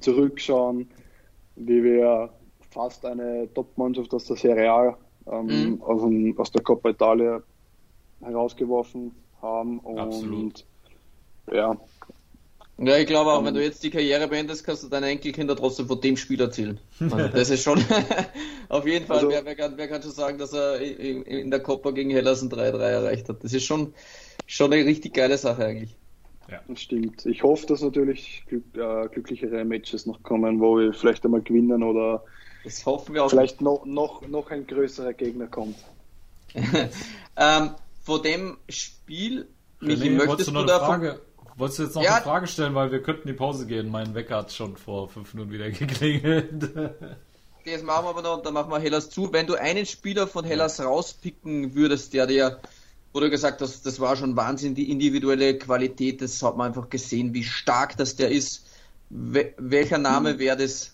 zurückschauen, wie wir fast eine Top-Mannschaft aus der Serie A ähm, mhm. aus, dem, aus, der Coppa Italia herausgeworfen haben. Und Absolut. ja. Ja, ich glaube auch, um, wenn du jetzt die Karriere beendest, kannst du deine Enkelkinder trotzdem von dem Spiel erzählen. Also das ist schon auf jeden Fall, also, wer, wer, kann, wer, kann, schon sagen, dass er in, in der Coppa gegen Hellas ein 3-3 erreicht hat. Das ist schon, schon eine richtig geile Sache eigentlich. Ja. Das stimmt. Ich hoffe, dass natürlich glück, äh, glücklichere Matches noch kommen, wo wir vielleicht einmal gewinnen oder das hoffen wir auch. Vielleicht noch, noch, noch ein größerer Gegner kommt. ähm, vor dem Spiel, Michi, nee, möchtest du, du eine Frage, Wolltest du jetzt noch ja, eine Frage stellen, weil wir könnten die Pause gehen. Mein Wecker hat schon vor fünf Minuten wieder geklingelt. Das machen wir aber noch und dann machen wir Hellas zu. Wenn du einen Spieler von Hellas rauspicken würdest, der dir, wo du gesagt hast, das war schon Wahnsinn, die individuelle Qualität, das hat man einfach gesehen, wie stark das der ist. welcher Name hm. wäre das?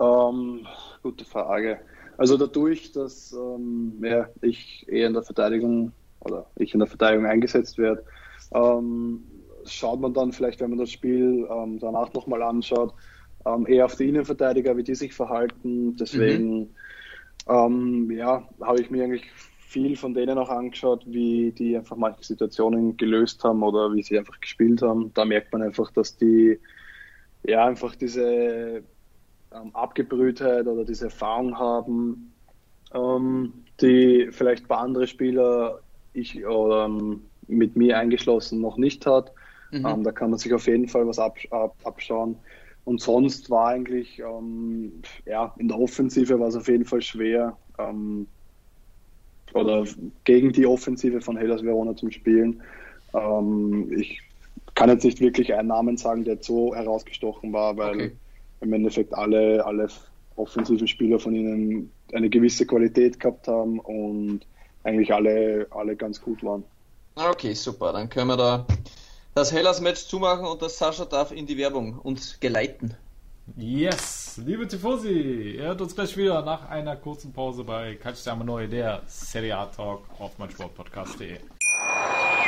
Ähm, gute Frage. Also dadurch, dass ähm, ja, ich eher in der Verteidigung oder ich in der Verteidigung eingesetzt werde, ähm, schaut man dann vielleicht, wenn man das Spiel ähm, danach nochmal anschaut, ähm, eher auf die Innenverteidiger, wie die sich verhalten. Deswegen mhm. Ähm, ja, habe ich mir eigentlich viel von denen auch angeschaut, wie die einfach manche Situationen gelöst haben oder wie sie einfach gespielt haben. Da merkt man einfach, dass die ja einfach diese ähm, Abgebrühtheit oder diese Erfahrung haben, ähm, die vielleicht bei anderen Spieler ich oder ähm, mit mir eingeschlossen noch nicht hat. Mhm. Ähm, da kann man sich auf jeden Fall was absch ab, abschauen. Und sonst war eigentlich, ähm, ja, in der Offensive war es auf jeden Fall schwer, ähm, oder gegen die Offensive von Hellas Verona zum Spielen. ich kann jetzt nicht wirklich einen Namen sagen, der so herausgestochen war, weil okay im Endeffekt alle, alle offensiven Spieler von ihnen eine gewisse Qualität gehabt haben und eigentlich alle, alle ganz gut waren. Okay, super. Dann können wir da das Hellas-Match zumachen und das Sascha darf in die Werbung uns geleiten. Yes, liebe Tifosi, ihr hört uns gleich wieder nach einer kurzen Pause bei Calciamo Neu, der Serie A Talk auf meinsportpodcast.de.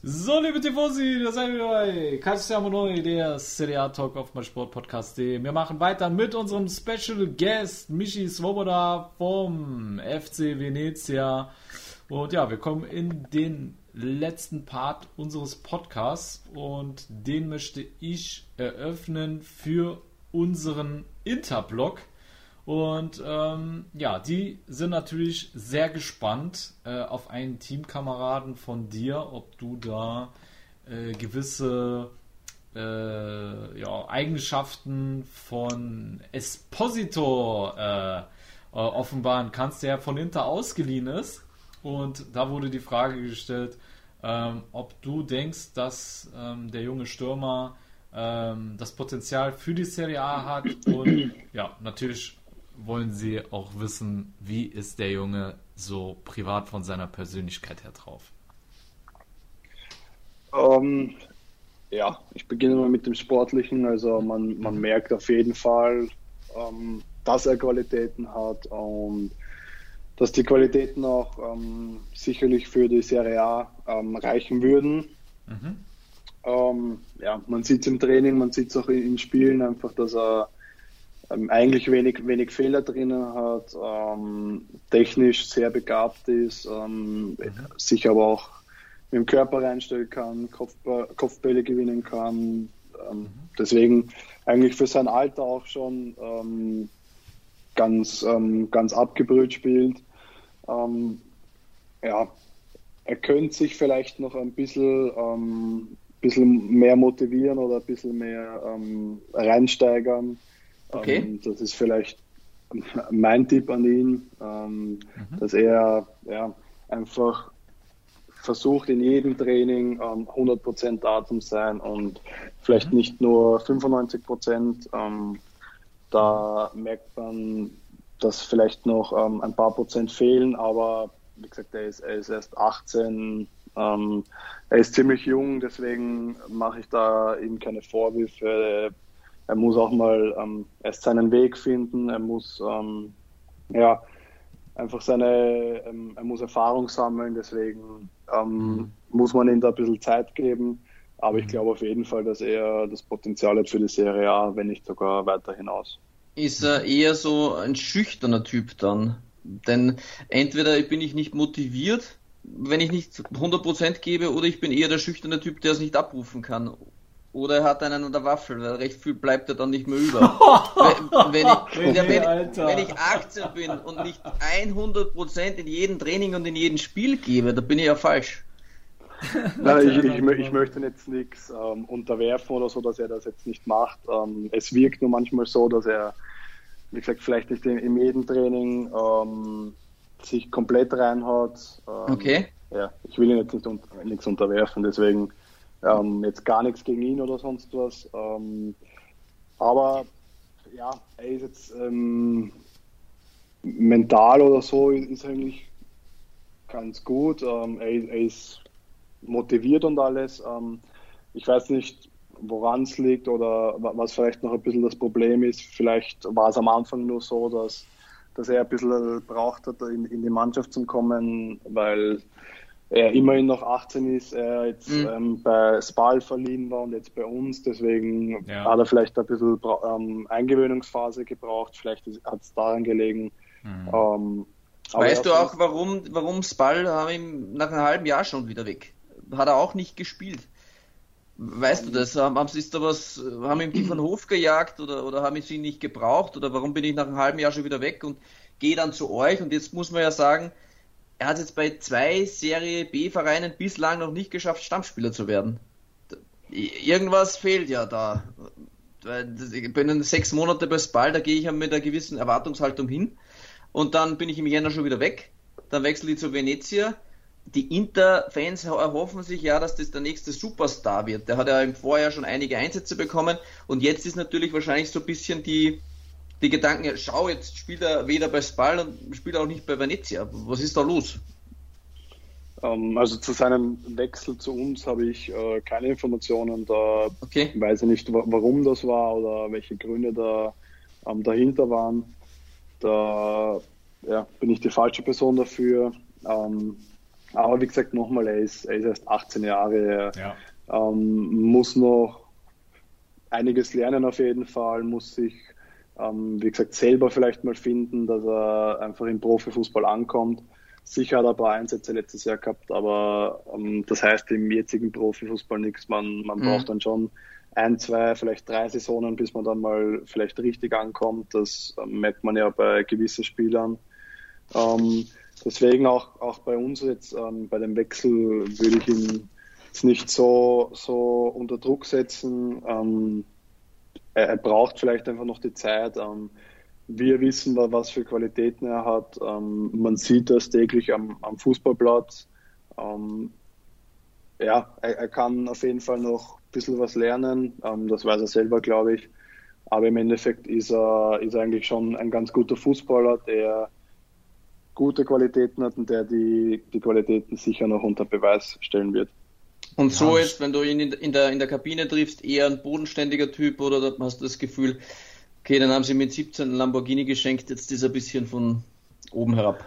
So, liebe Tifosi, da seid ihr bei Calciamo Noi, der Serie A Talk auf meinsportpodcast.de. Wir machen weiter mit unserem Special Guest Michi Svoboda vom FC Venezia. Und ja, wir kommen in den letzten Part unseres Podcasts und den möchte ich eröffnen für unseren Interblock. Und ähm, ja, die sind natürlich sehr gespannt äh, auf einen Teamkameraden von dir, ob du da äh, gewisse äh, ja, Eigenschaften von Esposito äh, äh, offenbaren kannst, der von Inter ausgeliehen ist. Und da wurde die Frage gestellt, ähm, ob du denkst, dass ähm, der junge Stürmer ähm, das Potenzial für die Serie A hat. Und ja, natürlich wollen sie auch wissen, wie ist der Junge so privat von seiner Persönlichkeit her drauf. Um, ja, ich beginne mal mit dem Sportlichen. Also man, man merkt auf jeden Fall, ähm, dass er Qualitäten hat und dass die Qualitäten auch ähm, sicherlich für die Serie A ähm, reichen würden. Mhm. Ähm, ja, man sieht es im Training, man sieht es auch in, in, Spielen einfach, dass er ähm, eigentlich wenig, wenig Fehler drinnen hat, ähm, technisch sehr begabt ist, mhm. sich aber auch mit dem Körper reinstellen kann, Kopfball, Kopfbälle gewinnen kann. Ähm, mhm. Deswegen eigentlich für sein Alter auch schon ähm, ganz, ähm, ganz abgebrüht spielt. Ähm, ja, er könnte sich vielleicht noch ein bisschen, ähm, bisschen mehr motivieren oder ein bisschen mehr ähm, reinsteigern. Okay. das ist vielleicht mein Tipp an ihn, mhm. dass er ja, einfach versucht in jedem Training ähm, 100% da zu sein und vielleicht mhm. nicht nur 95%. Ähm, da merkt man, dass vielleicht noch ähm, ein paar Prozent fehlen, aber wie gesagt, er ist, er ist erst 18, ähm, er ist ziemlich jung, deswegen mache ich da ihm keine Vorwürfe. Er muss auch mal ähm, erst seinen Weg finden, er muss ähm, ja einfach seine, ähm, er muss Erfahrung sammeln, deswegen ähm, mhm. muss man ihm da ein bisschen Zeit geben. Aber ich mhm. glaube auf jeden Fall, dass er das Potenzial hat für die Serie A, wenn nicht sogar weiter hinaus. Ist er eher so ein schüchterner Typ dann? Denn entweder bin ich nicht motiviert, wenn ich nicht 100% gebe, oder ich bin eher der schüchterne Typ, der es nicht abrufen kann. Oder er hat einen an der Waffel, weil recht viel bleibt er dann nicht mehr über. wenn, wenn, ich, wenn, wenn, ich 18 bin und nicht 100% in jedem Training und in jedem Spiel gebe, da bin ich ja falsch. Nein, ich, ich, ich, möchte jetzt nichts ähm, unterwerfen oder so, dass er das jetzt nicht macht. Ähm, es wirkt nur manchmal so, dass er, wie gesagt, vielleicht nicht in, in jedem Training ähm, sich komplett reinhaut. Ähm, okay. Ja, ich will ihn jetzt nicht un nichts unterwerfen, deswegen ähm, jetzt gar nichts gegen ihn oder sonst was. Ähm, aber ja, er ist jetzt ähm, mental oder so ist eigentlich ganz gut. Ähm, er, er, ist motiviert und alles. Ähm, ich weiß nicht, woran es liegt oder was vielleicht noch ein bisschen das Problem ist. Vielleicht war es am Anfang nur so, dass, dass er ein bisschen braucht hat, in, in die Mannschaft zu kommen, weil er immerhin noch 18 ist, er jetzt mhm. ähm, bei Spal verliehen war und jetzt bei uns, deswegen ja. hat er vielleicht ein bisschen ähm, Eingewöhnungsphase gebraucht, vielleicht hat es daran gelegen. Mhm. Ähm, weißt du auch, warum, warum Spal haben ihn nach einem halben Jahr schon wieder weg? Hat er auch nicht gespielt. Weißt du das? Haben, ist da was, haben ihm die von Hof gejagt oder, oder haben sie ihn nicht gebraucht oder warum bin ich nach einem halben Jahr schon wieder weg und gehe dann zu euch und jetzt muss man ja sagen, er hat jetzt bei zwei Serie B-Vereinen bislang noch nicht geschafft, Stammspieler zu werden. Irgendwas fehlt ja da. Ich bin sechs Monate bei Spal, da gehe ich mit einer gewissen Erwartungshaltung hin. Und dann bin ich im Jänner schon wieder weg. Dann wechsle ich zu Venezia. Die Inter-Fans erhoffen sich ja, dass das der nächste Superstar wird. Der hat ja im Vorjahr schon einige Einsätze bekommen. Und jetzt ist natürlich wahrscheinlich so ein bisschen die, die Gedanken, ja, schau, jetzt spielt er weder bei Spal und spielt auch nicht bei Venezia. Was ist da los? Ähm, also zu seinem Wechsel zu uns habe ich äh, keine Informationen. Da okay. weiß ich nicht, warum das war oder welche Gründe da ähm, dahinter waren. Da ja, bin ich die falsche Person dafür. Ähm, aber wie gesagt, nochmal, er ist, er ist erst 18 Jahre. Er ja. Ähm, muss noch einiges lernen auf jeden Fall, muss sich ähm, wie gesagt, selber vielleicht mal finden, dass er einfach im Profifußball ankommt. Sicher hat er ein paar Einsätze letztes Jahr gehabt, aber ähm, das heißt im jetzigen Profifußball nichts. Man, man mhm. braucht dann schon ein, zwei, vielleicht drei Saisonen, bis man dann mal vielleicht richtig ankommt. Das ähm, merkt man ja bei gewissen Spielern. Ähm, deswegen auch, auch bei uns jetzt, ähm, bei dem Wechsel würde ich ihn jetzt nicht so, so unter Druck setzen. Ähm, er, er, braucht vielleicht einfach noch die Zeit. Ähm, wir wissen, was für Qualitäten er hat. Ähm, man sieht das täglich am, am Fußballplatz. ja, er, er kann auf jeden Fall noch bisschen was lernen. Ähm, das weiß er selber, glaube ich. Aber im Endeffekt ist er, ist er eigentlich schon ein ganz guter Fußballer, der gute Qualitäten hat und der die, die Qualitäten sicher noch unter Beweis stellen wird. Und so ja. jetzt, wenn du ihn in der, in der Kabine triffst, eher ein bodenständiger Typ oder hast du das Gefühl, okay, dann haben sie mit 17 einen Lamborghini geschenkt, jetzt ist er ein bisschen von oben herab?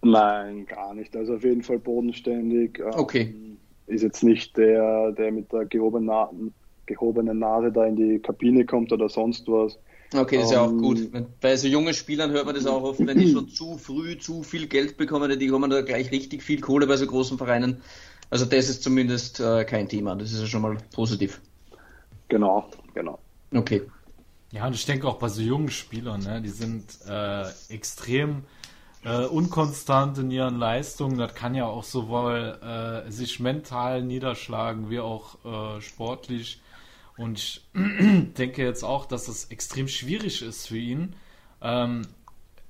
Nein, gar nicht. Also auf jeden Fall bodenständig. Okay. Ähm, ist jetzt nicht der, der mit der gehobenen, gehobenen Nase da in die Kabine kommt oder sonst was. Okay, das ist ja auch ähm, gut. Bei so jungen Spielern hört man das auch oft, wenn die schon zu früh zu viel Geld bekommen, die kommen da gleich richtig viel Kohle bei so großen Vereinen. Also das ist zumindest äh, kein Thema. Das ist ja schon mal positiv. Genau, genau. Okay. Ja, und ich denke auch bei so jungen Spielern, ne, die sind äh, extrem äh, unkonstant in ihren Leistungen. Das kann ja auch sowohl äh, sich mental niederschlagen wie auch äh, sportlich. Und ich denke jetzt auch, dass es extrem schwierig ist für ihn. Ähm,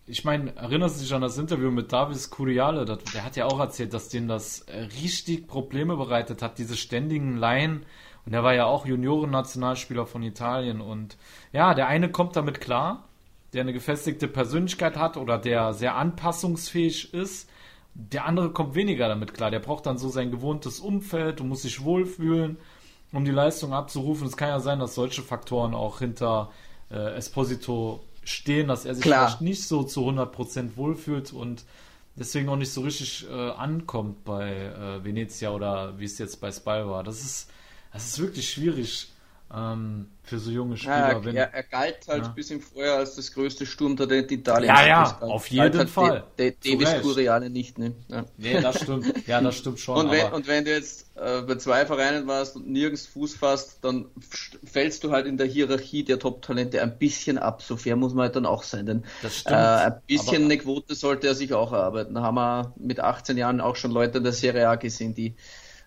ich meine, erinnerst du dich an das Interview mit Davis Curiale? Der hat ja auch erzählt, dass denen das äh, richtig Probleme bereitet hat, diese ständigen Laien. Und er war ja auch Junioren-Nationalspieler von Italien. Und ja, der eine kommt damit klar, der eine gefestigte Persönlichkeit hat oder der sehr anpassungsfähig ist. Der andere kommt weniger damit klar. Der braucht dann so sein gewohntes Umfeld und muss sich wohlfühlen, um die Leistung abzurufen. Es kann ja sein, dass solche Faktoren auch hinter äh, Esposito stehen, dass er sich klar. vielleicht nicht so zu 100% wohlfühlt und deswegen auch nicht so richtig äh, ankommt bei äh, Venezia oder wie es jetzt bei Spal war. Das ist, das ist wirklich schwierig ähm, für so junge Spieler. Ja, wenn, er, er, galt halt ja. bis im Vorjahr als das größte Sturmtalent Italiens. Ja, ja, auf jeden halt Fall. De, De, Davis Curiale nicht, ne? Ja. Nee, das stimmt. Ja, das stimmt schon. Und wenn, und wenn du jetzt äh, bei zwei Vereinen warst und nirgends Fuß fasst, dann fällst du halt in der Hierarchie der Top-Talente ein bisschen ab. So fair muss man halt dann auch sein. Denn äh, ein bisschen aber, eine Quote sollte er sich auch erarbeiten. Da haben wir mit 18 Jahren auch schon Leute in der Serie A gesehen, die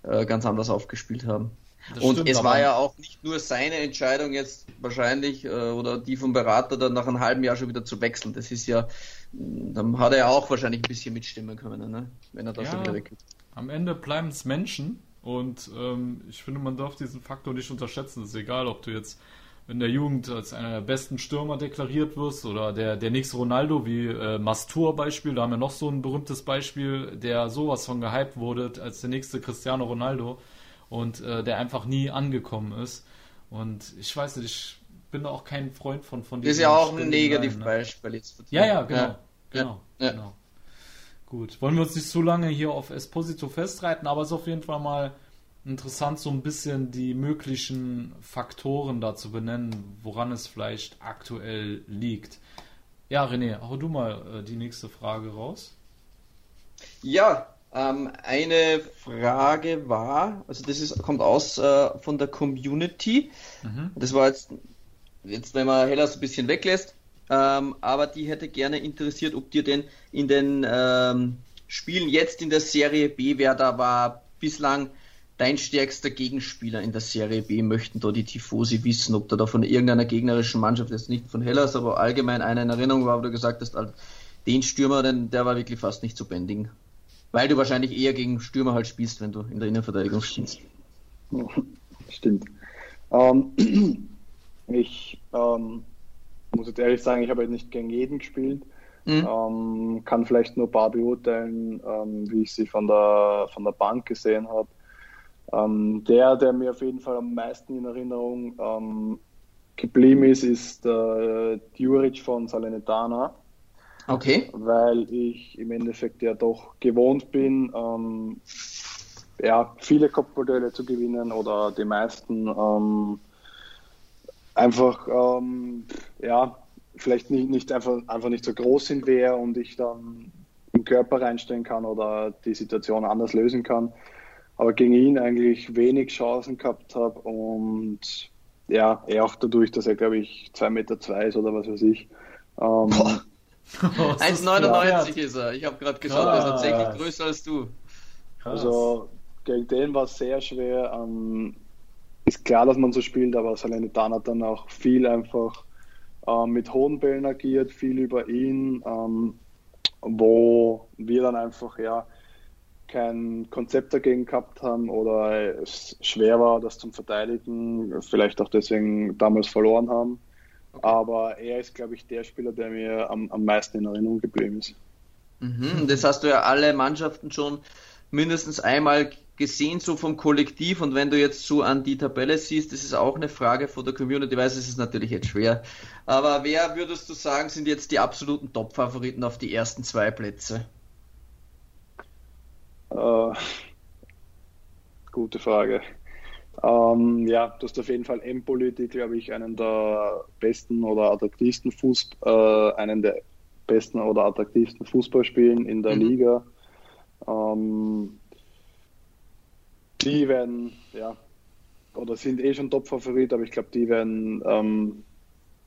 äh, ganz anders aufgespielt haben. Das und es war ja auch nicht nur seine Entscheidung jetzt wahrscheinlich äh, oder die vom Berater dann nach einem halben Jahr schon wieder zu wechseln. Das ist ja, dann hat er ja auch wahrscheinlich ein bisschen mitstimmen können, ne? wenn er da ja, schon wieder weg ist. Am Ende bleiben es Menschen und ähm, ich finde, man darf diesen Faktor nicht unterschätzen. Es ist egal, ob du jetzt in der Jugend als einer der besten Stürmer deklariert wirst oder der, der nächste Ronaldo wie äh, Mastur Beispiel, da haben wir noch so ein berühmtes Beispiel, der sowas von gehypt wurde als der nächste Cristiano Ronaldo und äh, der einfach nie angekommen ist. Und ich weiß nicht, ich bin auch kein Freund von von diesem. Ist ja auch ein Negativbeispiel jetzt. Ja, ja, genau, ja. genau, ja. genau. Gut, wollen wir uns nicht so lange hier auf Esposito festreiten, aber es ist auf jeden Fall mal interessant, so ein bisschen die möglichen Faktoren da zu benennen, woran es vielleicht aktuell liegt. Ja, René, hau du mal äh, die nächste Frage raus. Ja, ähm, eine Frage war, also das ist, kommt aus äh, von der Community. Mhm. Das war jetzt, jetzt wenn man Hellas ein bisschen weglässt, ähm, aber die hätte gerne interessiert, ob dir denn in den ähm, Spielen jetzt in der Serie B, wer da war bislang dein stärkster Gegenspieler in der Serie B, möchten da die Tifosi wissen, ob da, da von irgendeiner gegnerischen Mannschaft, jetzt nicht von Hellas, aber allgemein einer in Erinnerung war, wo du gesagt hast, den Stürmer, denn der war wirklich fast nicht zu bändigen. Weil du wahrscheinlich eher gegen Stürmer halt spielst, wenn du in der Innenverteidigung stehst. Stimmt. Ähm, ich ähm, muss jetzt ehrlich sagen, ich habe halt nicht gegen jeden gespielt. Mhm. Ähm, kann vielleicht nur ein paar beurteilen, ähm, wie ich sie von der, von der Bank gesehen habe. Ähm, der, der mir auf jeden Fall am meisten in Erinnerung ähm, geblieben ist, ist äh, Djuric von Salernitana. Okay. Weil ich im Endeffekt ja doch gewohnt bin, ähm, ja, viele Kopfmodelle zu gewinnen oder die meisten ähm, einfach, ähm, ja, vielleicht nicht, nicht einfach, einfach nicht so groß sind wer und ich dann im Körper reinstellen kann oder die Situation anders lösen kann. Aber gegen ihn eigentlich wenig Chancen gehabt habe und ja, er auch dadurch, dass er, glaube ich, 2,2 Meter zwei ist oder was weiß ich. Ähm, 1,99 ist er. Ich habe gerade geschaut, er ist tatsächlich größer als du. Krass. Also gegen den war es sehr schwer. Ähm, ist klar, dass man so spielt, aber Salernitana hat dann auch viel einfach äh, mit hohen Bällen agiert, viel über ihn, ähm, wo wir dann einfach ja kein Konzept dagegen gehabt haben oder es schwer war, das zum Verteidigen, vielleicht auch deswegen damals verloren haben. Okay. Aber er ist, glaube ich, der Spieler, der mir am, am meisten in Erinnerung geblieben ist. Mhm, das hast du ja alle Mannschaften schon mindestens einmal gesehen, so vom Kollektiv. Und wenn du jetzt so an die Tabelle siehst, das ist auch eine Frage von der Community, weiß es ist natürlich jetzt schwer. Aber wer würdest du sagen, sind jetzt die absoluten Top-Favoriten auf die ersten zwei Plätze? Uh, gute Frage. Ähm, ja, du hast auf jeden Fall Empoli, die, glaube ich, einen der besten oder attraktivsten Fußball, äh, einen der besten oder attraktivsten Fußballspielen in der mhm. Liga. Ähm, die werden, ja, oder sind eh schon Top-Favorit, aber ich glaube, die werden ähm,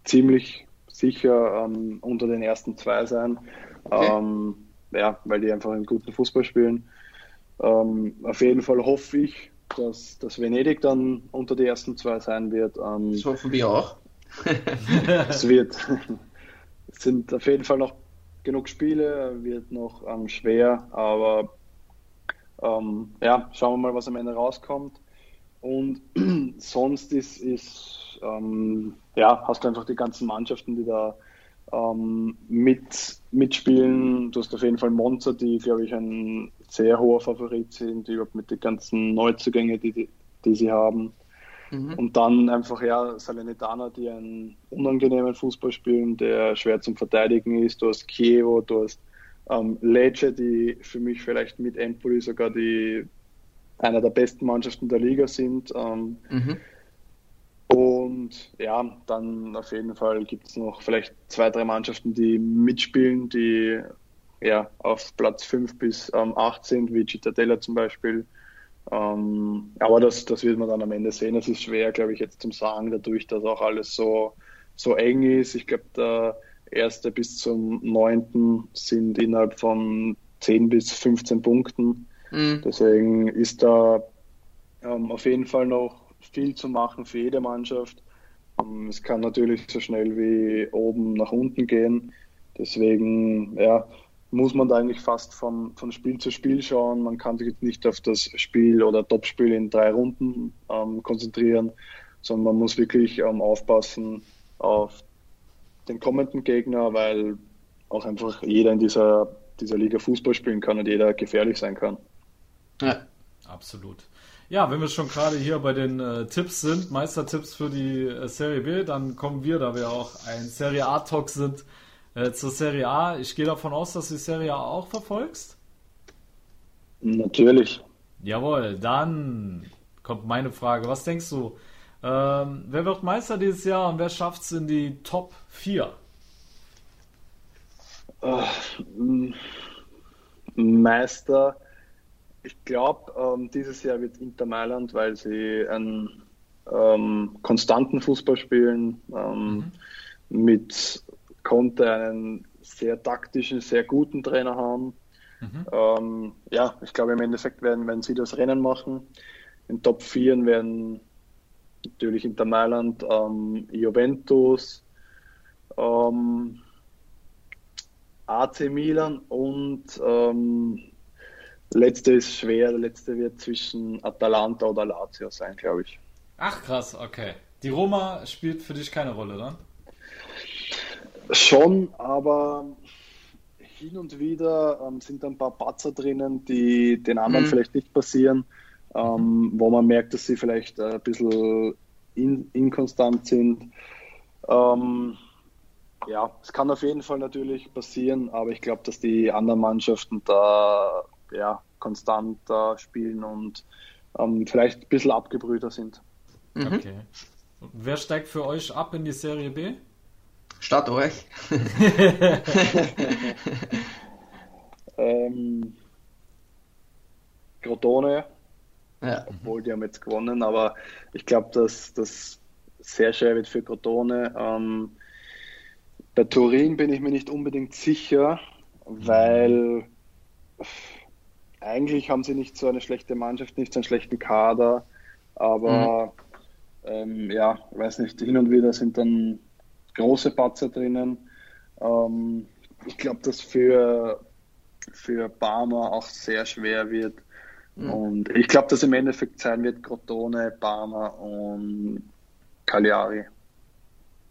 ziemlich sicher ähm, unter den ersten zwei sein. Okay. Ähm, ja, weil die einfach einen guten Fußball spielen. Ähm, auf jeden Fall hoffe ich, dass, dass Venedig dann unter die ersten zwei sein wird. Ähm, das hoffen wir auch. es wird. Es sind auf jeden Fall noch genug Spiele, wird noch ähm, schwer, aber ähm, ja, schauen wir mal, was am Ende rauskommt. Und sonst ist, ist ähm, ja, hast du einfach die ganzen Mannschaften, die da ähm, mit, mitspielen. Du hast auf jeden Fall Monza, die, glaube ich, ein sehr hoher Favorit sind, überhaupt mit den ganzen Neuzugängen, die, die, die sie haben. Mhm. Und dann einfach, ja, Salernitana, die einen unangenehmen Fußball spielen, der schwer zum Verteidigen ist. Du hast Chievo, du hast ähm, Lecce, die für mich vielleicht mit Empoli sogar die einer der besten Mannschaften der Liga sind. Ähm, mhm. Und ja, dann auf jeden Fall gibt es noch vielleicht zwei, drei Mannschaften, die mitspielen, die ja auf Platz 5 bis ähm, 8 sind, wie Cittadella zum Beispiel. Ähm, aber das, das wird man dann am Ende sehen. Es ist schwer, glaube ich, jetzt zum Sagen, dadurch, dass auch alles so, so eng ist. Ich glaube, der erste bis zum neunten sind innerhalb von 10 bis 15 Punkten. Mhm. Deswegen ist da ähm, auf jeden Fall noch viel zu machen für jede Mannschaft. Ähm, es kann natürlich so schnell wie oben nach unten gehen. Deswegen ja, muss man da eigentlich fast von, von Spiel zu Spiel schauen. Man kann sich jetzt nicht auf das Spiel oder Topspiel in drei Runden ähm, konzentrieren, sondern man muss wirklich ähm, aufpassen auf den kommenden Gegner, weil auch einfach jeder in dieser, dieser Liga Fußball spielen kann und jeder gefährlich sein kann. Ja, absolut. Ja, wenn wir schon gerade hier bei den äh, Tipps sind, Meistertipps für die äh, Serie B, dann kommen wir, da wir auch ein Serie A-Talk sind, äh, zur Serie A. Ich gehe davon aus, dass du die Serie A auch verfolgst. Natürlich. Jawohl, dann kommt meine Frage. Was denkst du? Ähm, wer wird Meister dieses Jahr und wer schafft es in die Top 4? Meister ich glaube, ähm, dieses Jahr wird Inter Mailand, weil sie einen ähm, konstanten Fußball spielen, ähm, mhm. mit Conte einen sehr taktischen, sehr guten Trainer haben. Mhm. Ähm, ja, ich glaube, im Endeffekt werden, werden sie das Rennen machen. In Top 4 werden natürlich Inter Mailand, ähm, Juventus, ähm, AC Milan und letzte ist schwer, der letzte wird zwischen Atalanta oder Lazio sein, glaube ich. Ach krass, okay. Die Roma spielt für dich keine Rolle, dann? Schon, aber hin und wieder ähm, sind ein paar Patzer drinnen, die den anderen mhm. vielleicht nicht passieren, ähm, wo man merkt, dass sie vielleicht äh, ein bisschen in, inkonstant sind. Ähm, ja, es kann auf jeden Fall natürlich passieren, aber ich glaube, dass die anderen Mannschaften da ja, konstant äh, spielen und ähm, vielleicht ein bisschen abgebrühter sind. Mhm. Okay. Wer steigt für euch ab in die Serie B? Statt euch. ähm, Crotone, ja. obwohl die haben jetzt gewonnen, aber ich glaube, dass, dass sehr schwer wird für Crotone. Ähm, bei Turin bin ich mir nicht unbedingt sicher, weil eigentlich haben sie nicht so eine schlechte Mannschaft, nicht so einen schlechten Kader, aber mhm. ähm, ja, weiß nicht, hin und wieder sind dann große Patzer drinnen. Ähm, ich glaube, dass für, für Barmer auch sehr schwer wird. Mhm. Und ich glaube, dass im Endeffekt sein wird Crotone, Barmer und Cagliari.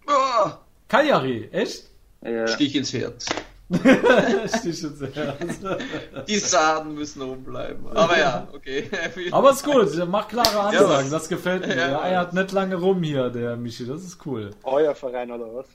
Oh, Cagliari, echt? Ja. Stich ins Herz. Die Saden müssen oben bleiben. Aber ja, okay. Aber ist gut, der macht klare Ansagen, das gefällt mir. Ja, er hat nicht lange rum hier, der Michi, das ist cool. Euer Verein oder was?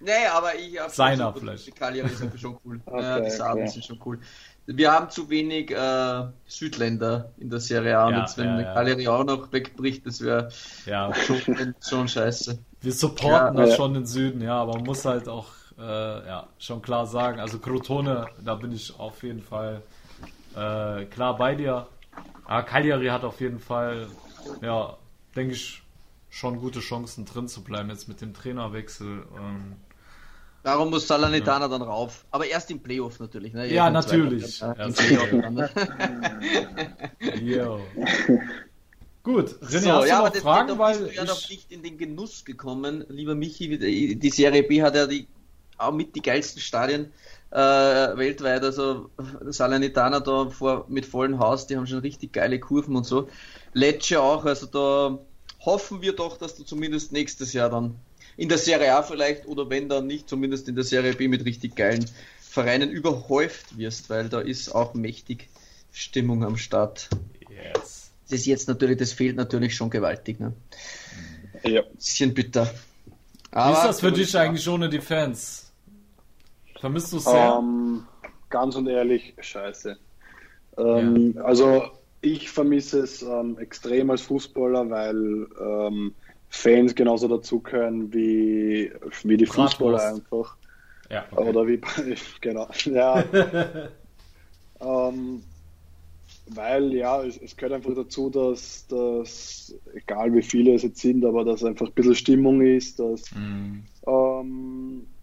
Nee, aber ich habe Seiner vielleicht. Die Cagliari sind schon cool. Okay, ja, die Saden okay. sind schon cool. Wir haben zu wenig äh, Südländer in der Serie A. Ja, und jetzt, wenn ja, ja. Cagliari auch noch wegbricht, das wäre ja. schon, schon scheiße. Wir supporten ja, das schon den Süden, ja, aber man muss halt auch äh, ja, schon klar sagen, also Crotone, da bin ich auf jeden Fall äh, klar bei dir. Aber Cagliari hat auf jeden Fall, ja, denke ich, schon gute Chancen drin zu bleiben jetzt mit dem Trainerwechsel. Ähm, Darum muss Salernitana ja. dann rauf. Aber erst im Playoff natürlich. Ne? Ja, natürlich. Ja, ne? Gut, René, so, hast ja, noch Fragen? Weil bist du ja noch nicht in den Genuss gekommen, lieber Michi. Die Serie B hat ja die, auch mit die geilsten Stadien äh, weltweit. Also Salernitana da vor, mit vollem Haus, die haben schon richtig geile Kurven und so. Lecce auch, also da hoffen wir doch, dass du zumindest nächstes Jahr dann in der Serie A vielleicht oder wenn dann nicht, zumindest in der Serie B mit richtig geilen Vereinen überhäuft wirst, weil da ist auch mächtig Stimmung am Start. Yes. Das ist jetzt natürlich, das fehlt natürlich schon gewaltig. Ne? Ja. Bisschen bitter. Aber Wie ist das für dich eigentlich ohne die Fans? Vermisst du es sehr? Ähm, ganz und ehrlich, scheiße. Ähm, ja. Also ich vermisse es ähm, extrem als Fußballer, weil ähm, Fans genauso dazugehören wie, wie die Fußballer einfach. Ja, okay. Oder wie, genau, ja. ähm, weil ja, es, es, gehört einfach dazu, dass, dass, egal wie viele es jetzt sind, aber dass einfach ein bisschen Stimmung ist, dass mm.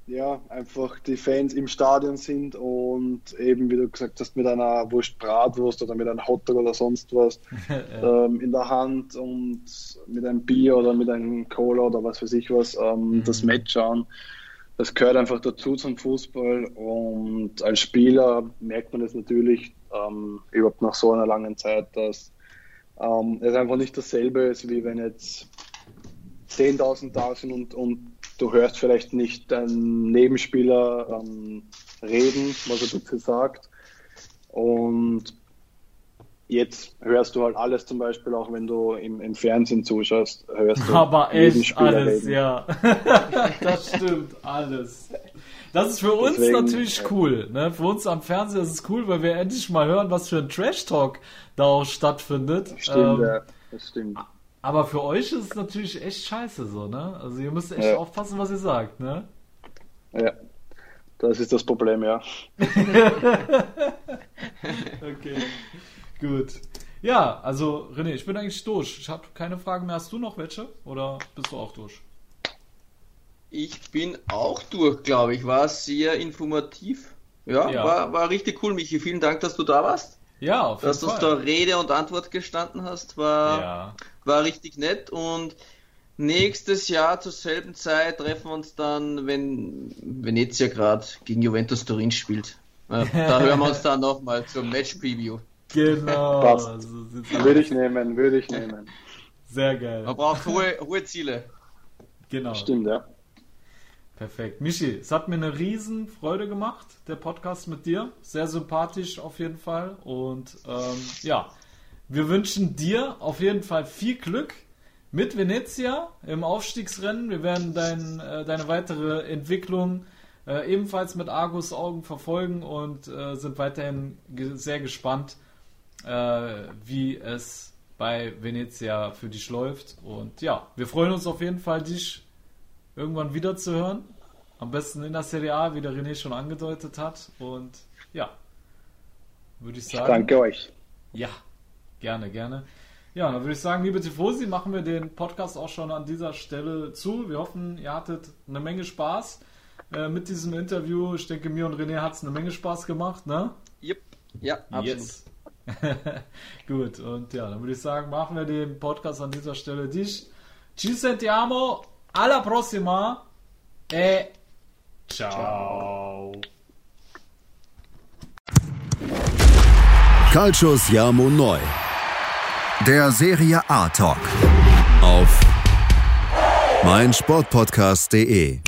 Ja, einfach die Fans im Stadion sind und eben, wie du gesagt hast, mit einer Wurst Bratwurst oder mit einem Hotdog oder sonst was ja. ähm, in der Hand und mit einem Bier oder mit einem Cola oder was weiß ich was ähm, mhm. das Match schauen. Das gehört einfach dazu zum Fußball und als Spieler merkt man es natürlich ähm, überhaupt nach so einer langen Zeit, dass ähm, es einfach nicht dasselbe ist, wie wenn jetzt 10.000 da sind und, und du hörst vielleicht nicht deinen Nebenspieler ähm, reden, was er dazu sagt. Und jetzt hörst du halt alles zum Beispiel, auch wenn du im, im Fernsehen zuschaust, hörst du Aber echt alles, reden. ja. das stimmt, alles. Das ist für uns Deswegen, natürlich cool. Ne? Für uns am Fernsehen ist es cool, weil wir endlich mal hören, was für ein Trash-Talk da auch stattfindet. Stimmt, ähm, ja, das stimmt. Aber für euch ist es natürlich echt scheiße so, ne? Also ihr müsst echt ja. aufpassen, was ihr sagt, ne? Ja, das ist das Problem, ja. okay, gut. Ja, also René, ich bin eigentlich durch. Ich habe keine Fragen mehr. Hast du noch welche oder bist du auch durch? Ich bin auch durch, glaube ich. War sehr informativ. Ja, ja, War, war richtig cool, Michi. Vielen Dank, dass du da warst. Ja, auf jeden Dass du da Rede und Antwort gestanden hast, war, ja. War richtig nett. Und nächstes Jahr zur selben Zeit treffen wir uns dann, wenn Venezia gerade gegen Juventus Turin spielt. Äh, da hören wir uns dann nochmal zum Match-Preview. Genau. Passt. Also, würde ich nehmen, würde ich nehmen. Sehr geil. Man braucht hohe, hohe Ziele. Genau. Stimmt, ja. Perfekt. Michi, es hat mir eine riesen Freude gemacht, der Podcast mit dir. Sehr sympathisch auf jeden Fall. Und ähm, ja, wir wünschen dir auf jeden Fall viel Glück mit Venezia im Aufstiegsrennen. Wir werden dein, äh, deine weitere Entwicklung äh, ebenfalls mit Argus Augen verfolgen und äh, sind weiterhin ge sehr gespannt, äh, wie es bei Venezia für dich läuft. Und ja, wir freuen uns auf jeden Fall, dich irgendwann wieder zu hören. Am besten in der Serie A, wie der René schon angedeutet hat. Und ja, würde ich sagen. Ich danke euch. Ja, gerne, gerne. Ja, dann würde ich sagen, liebe Tifosi, machen wir den Podcast auch schon an dieser Stelle zu. Wir hoffen, ihr hattet eine Menge Spaß äh, mit diesem Interview. Ich denke, mir und René hat es eine Menge Spaß gemacht, ne? Yep. Ja, absolut. Yes. Gut, und ja, dann würde ich sagen, machen wir den Podcast an dieser Stelle dich. Ci sentiamo, alla prossima e ciao. Calcio Siamo Neu. Der Serie A Talk. Auf meinsportpodcast.de